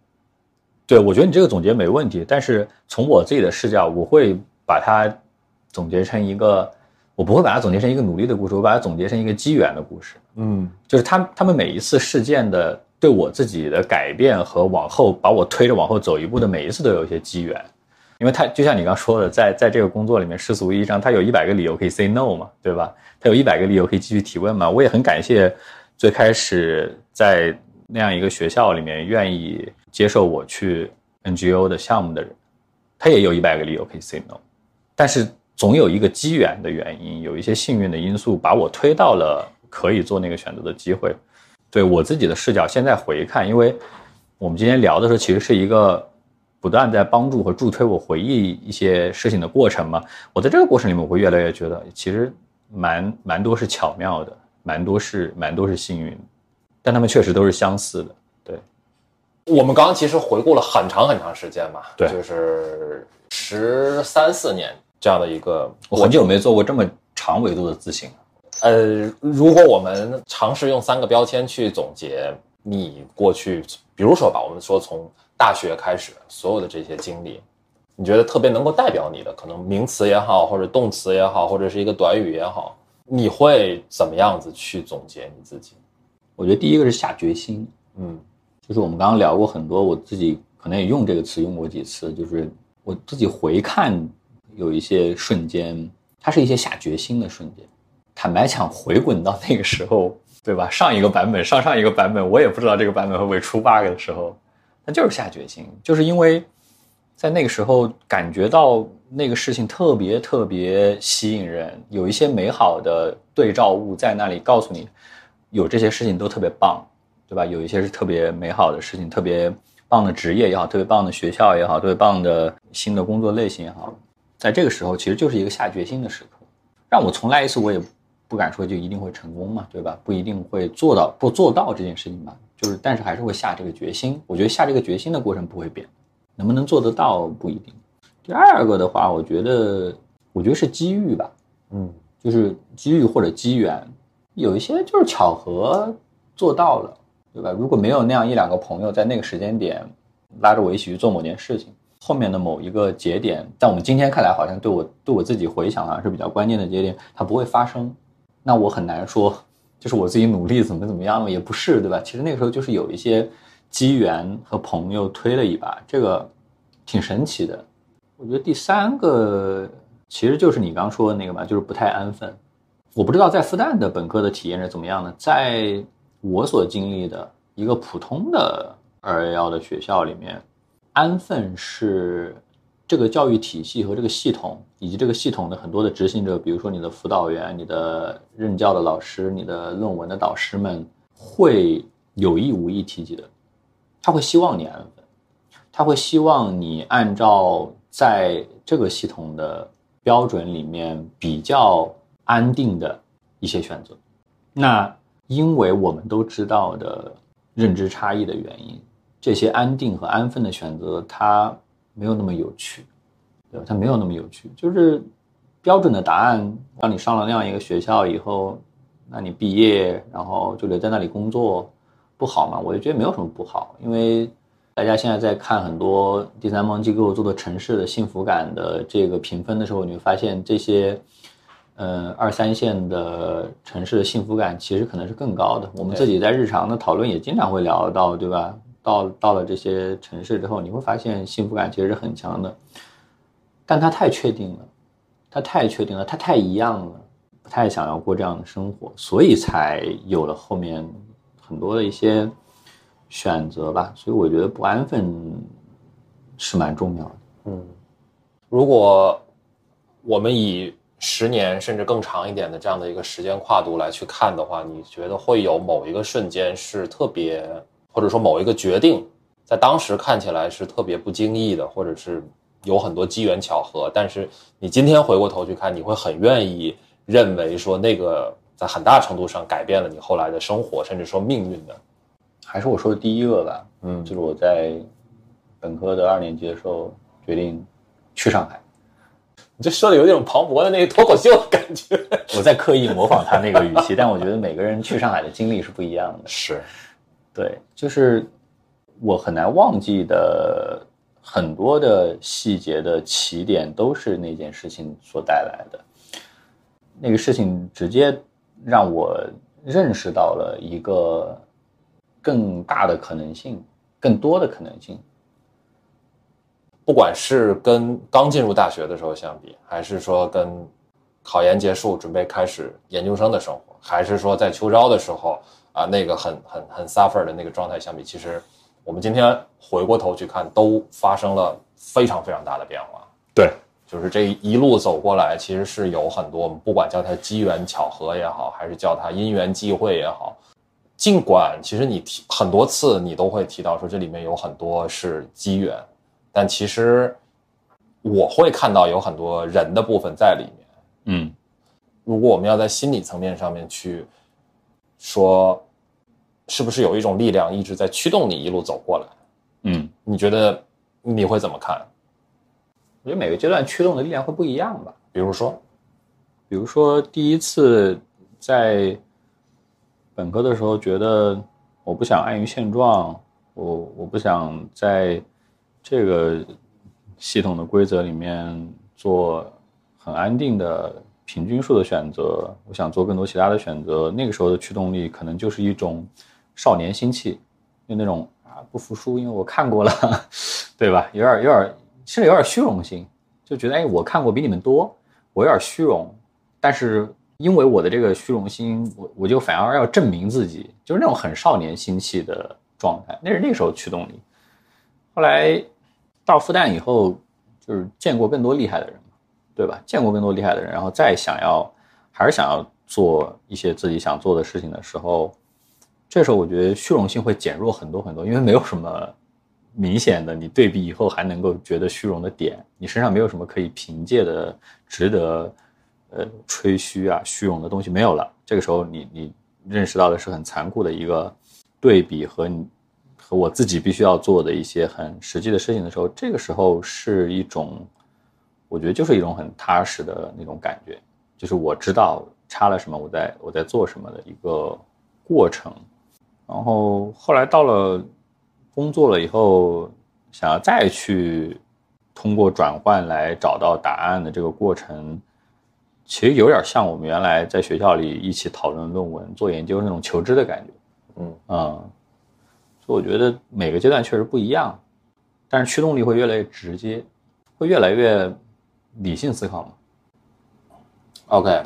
对，我觉得你这个总结没问题，但是从我自己的视角，我会把它总结成一个，我不会把它总结成一个努力的故事，我把它总结成一个机缘的故事。嗯就是他他们每一次事件的对我自己的改变和往后把我推着往后走一步的每一次都有一些机缘，因为他就像你刚说的，在在这个工作里面世俗意义上，他有一百个理由可以 say no 嘛，对吧？他有一百个理由可以继续提问嘛。我也很感谢最开始在那样一个学校里面愿意接受我去 NGO 的项目的人，他也有一百个理由可以 say no，但是总有一个机缘的原因，有一些幸运的因素把我推到了可以做那个选择的机会。对我自己的视角，现在回看，因为我们今天聊的时候，其实是一个不断在帮助和助推我回忆一些事情的过程嘛。我在这个过程里面，我会越来越觉得，其实蛮蛮多是巧妙的，蛮多是蛮多是幸运，但他们确实都是相似的。对，我们刚刚其实回顾了很长很长时间嘛，对就是十三四年这样的一个我很久没做过这么长维度的自省。呃，如果我们尝试用三个标签去总结你过去，比如说吧，我们说从大学开始所有的这些经历，你觉得特别能够代表你的，可能名词也好，或者动词也好，或者是一个短语也好，你会怎么样子去总结你自己？我觉得第一个是下决心，嗯就是我们刚刚聊过很多，我自己可能也用这个词用过几次，就是我自己回看有一些瞬间，它是一些下决心的瞬间。坦白讲，回滚到那个时候，对吧？上一个版本，上上一个版本，我也不知道这个版本会不会出 bug 的时候，就是下决心，就是因为在那个时候感觉到那个事情特别特别吸引人，有一些美好的对照物在那里告诉你，有这些事情都特别棒，对吧？有一些是特别美好的事情，特别棒的职业也好，特别棒的学校也好，特别棒的新的工作类型也好，在这个时候其实就是一个下决心的时刻。让我重来一次，我也不敢说就一定会成功嘛，对吧？不一定会做到，不做到这件事情吧，就是但是还是会下这个决心。我觉得下这个决心的过程不会变，能不能做得到不一定。第二个的话，我觉得我觉得是机遇吧，嗯就是机遇或者机缘，有一些就是巧合做到了，对吧？如果没有那样一两个朋友在那个时间点拉着我一起去做某件事情，后面的某一个节点，在我们今天看来好像对我对我自己回想好像是比较关键的节点，它不会发生，那我很难说，就是我自己努力怎么怎么样了，也不是，对吧？其实那个时候就是有一些机缘和朋友推了一把，这个挺神奇的。我觉得第三个其实就是你刚说的那个嘛，就是不太安分。我不知道在复旦的本科的体验是怎么样的，在我所经历的一个普通的二幺幺的学校里面，安分是这个教育体系和这个系统以及这个系统的很多的执行者，比如说你的辅导员、你的任教的老师、你的论文的导师们，会有意无意提及的。他会希望你安分，他会希望你按照在这个系统的标准里面比较安定的一些选择。那因为我们都知道的认知差异的原因，这些安定和安分的选择，它没有那么有趣，对吧？它没有那么有趣，就是标准的答案。当你上了那样一个学校以后，那你毕业然后就留在那里工作，不好吗？我就觉得没有什么不好，因为大家现在在看很多第三方机构做的城市的幸福感的这个评分的时候，你会发现这些。呃，二三线的城市的幸福感其实可能是更高的。我们自己在日常的讨论也经常会聊到，对吧？到到了这些城市之后，你会发现幸福感其实是很强的，但它太确定了，它太确定了，它太一样了，不太想要过这样的生活，所以才有了后面很多的一些选择吧。所以我觉得不安分是蛮重要的。嗯，如果我们以十年甚至更长一点的这样的一个时间跨度来去看的话，你觉得会有某一个瞬间是特别，或者说某一个决定，在当时看起来是特别不经意的，或者是有很多机缘巧合，但是你今天回过头去看，你会很愿意认为说那个在很大程度上改变了你后来的生活，甚至说命运的。还是我说的第一个吧，嗯就是我在本科的二年级的时候决定去上海，你这说的有点庞博的那个脱口秀的感觉。我在刻意模仿他那个语气，但我觉得每个人去上海的经历是不一样的。是，对，就是我很难忘记的很多的细节的起点都是那件事情所带来的。那个事情直接让我认识到了一个更大的可能性，更多的可能性。不管是跟刚进入大学的时候相比，还是说跟考研结束准备开始研究生的生活，还是说在秋招的时候啊那个很很很 suffer 的那个状态相比，其实我们今天回过头去看，都发生了非常非常大的变化。对，就是这一路走过来，其实是有很多，我们不管叫它机缘巧合也好，还是叫它因缘际会也好，尽管其实你提很多次，你都会提到说这里面有很多是机缘，但其实我会看到有很多人的部分在里面。嗯如果我们要在心理层面上面去说，是不是有一种力量一直在驱动你一路走过来？嗯，你觉得你会怎么看？我觉得每个阶段驱动的力量会不一样吧。比如说，比如说第一次在本科的时候，觉得我不想安于现状，我我不想在这个系统的规则里面做很安定的平均数的选择，我想做更多其他的选择。那个时候的驱动力可能就是一种少年心气，就那种啊不服输，因为我看过了，对吧？有点有点甚至有点虚荣心，就觉得哎我看过比你们多，我有点虚荣，但是因为我的这个虚荣心，我我就反而要证明自己，就是那种很少年心气的状态，那是那个时候驱动力。后来到复旦以后，就是见过更多厉害的人，对吧？见过更多厉害的人，然后再想要还是想要做一些自己想做的事情的时候，这时候我觉得虚荣心会减弱很多很多，因为没有什么明显的你对比以后还能够觉得虚荣的点，你身上没有什么可以凭借的、值得呃吹嘘啊、虚荣的东西没有了。这个时候你你认识到的是很残酷的一个对比和你和我自己必须要做的一些很实际的事情的时候，这个时候是一种，我觉得就是一种很踏实的那种感觉，就是我知道差了什么，我在我在做什么的一个过程。然后后来到了工作了以后，想要再去通过转换来找到答案的这个过程，其实有点像我们原来在学校里一起讨论论文、做研究那种求知的感觉。嗯嗯，所以我觉得每个阶段确实不一样，但是驱动力会越来越直接，会越来越理性思考嘛。OK，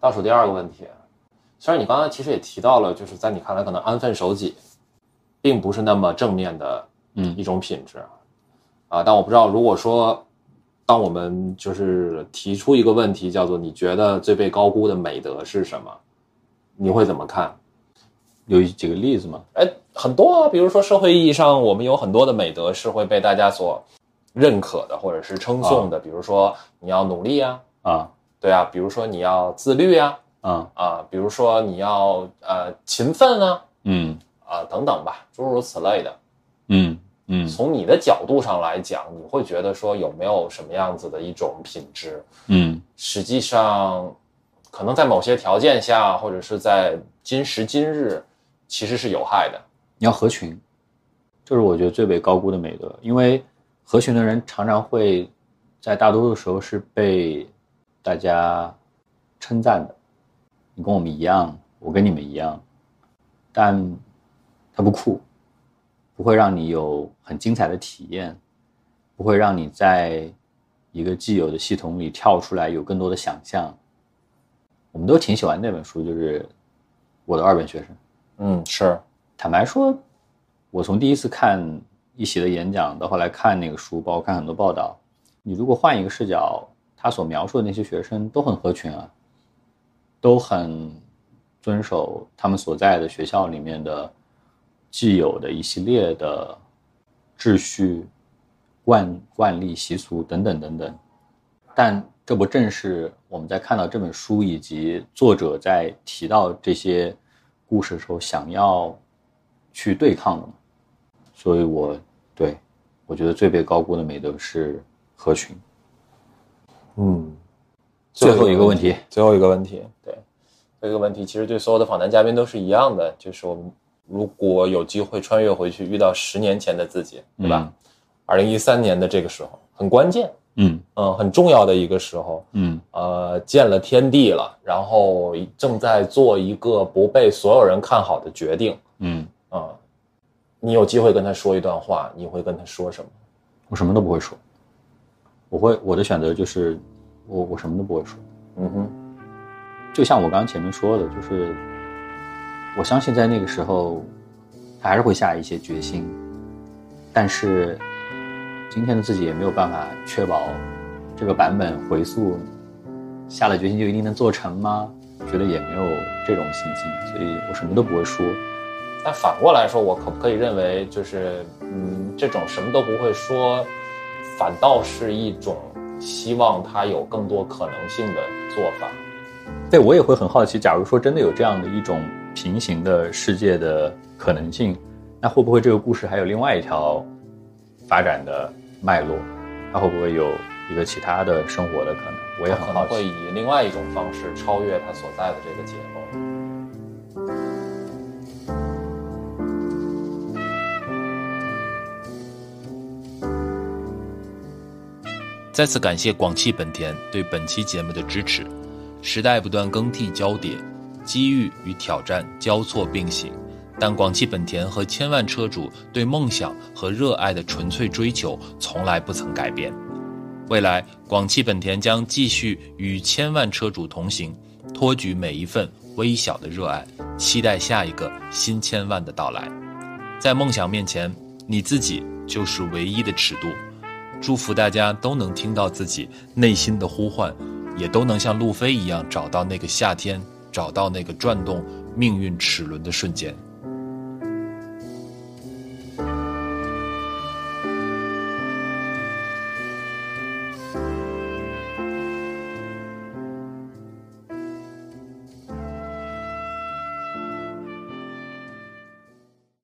倒数第二个问题，虽然你刚才其实也提到了，就是在你看来可能安分守己，并不是那么正面的嗯一种品质，啊，但我不知道，如果说当我们就是提出一个问题，叫做你觉得最被高估的美德是什么，你会怎么看？有几个例子吗？哎，很多啊，比如说社会意义上，我们有很多的美德是会被大家所认可的，或者是称颂的，比如说你要努力啊，啊。对啊，比如说你要自律啊，啊。啊，比如说你要呃勤奋啊，嗯。啊等等吧，诸如此类的。嗯嗯。从你的角度上来讲，你会觉得说有没有什么样子的一种品质，嗯。实际上可能在某些条件下，或者是在今时今日，其实是有害的。你要合群，这是我觉得最被高估的美德，因为合群的人常常会在大多数时候是被大家称赞的。你跟我们一样，我跟你们一样，但它不酷，不会让你有很精彩的体验，不会让你在一个既有的系统里跳出来有更多的想象。我们都挺喜欢那本书，就是《我的二本学生》。嗯，是，坦白说，我从第一次看一席的演讲到后来看那个书，包括看很多报道，你如果换一个视角他所描述的那些学生都很合群啊，都很遵守他们所在的学校里面的既有的一系列的秩序、惯惯例、习俗等等等等。但这不正是我们在看到这本书以及作者在提到这些故事的时候想要去对抗的吗？所以，我对我觉得最被高估的美德是合群。嗯，最后一个问题，最后一个问题，对，这个问题其实对所有的访谈嘉宾都是一样的，就是我们如果有机会穿越回去，遇到十年前的自己，对吧？二零一三年的这个时候很关键，嗯。嗯，很重要的一个时候，嗯。呃，见了天地了，然后正在做一个不被所有人看好的决定，嗯，啊、你有机会跟他说一段话，你会跟他说什么？我什么都不会说，我会我的选择就是我我什么都不会说。嗯哼，就像我刚刚前面说的，就是我相信在那个时候，他还是会下一些决心，但是今天的自己也没有办法确保这个版本回溯下了决心就一定能做成吗？觉得也没有这种信心，所以我什么都不会说。但反过来说，我可不可以认为，就是嗯，这种什么都不会说，反倒是一种希望他有更多可能性的做法？对我也会很好奇，假如说真的有这样的一种平行的世界的可能性，那会不会这个故事还有另外一条发展的脉络？它会不会有一个其他的生活的可能？我也很好奇。会以另外一种方式超越他所在的这个结构。再次感谢广汽本田对本期节目的支持。时代不断更替交叠，机遇与挑战交错并行，但广汽本田和千万车主对梦想和热爱的纯粹追求从来不曾改变。未来，广汽本田将继续与千万车主同行，托举每一份微小的热爱，期待下一个新千万的到来。在梦想面前，你自己就是唯一的尺度。祝福大家都能听到自己内心的呼唤，也都能像路飞一样找到那个夏天，找到那个转动命运齿轮的瞬间。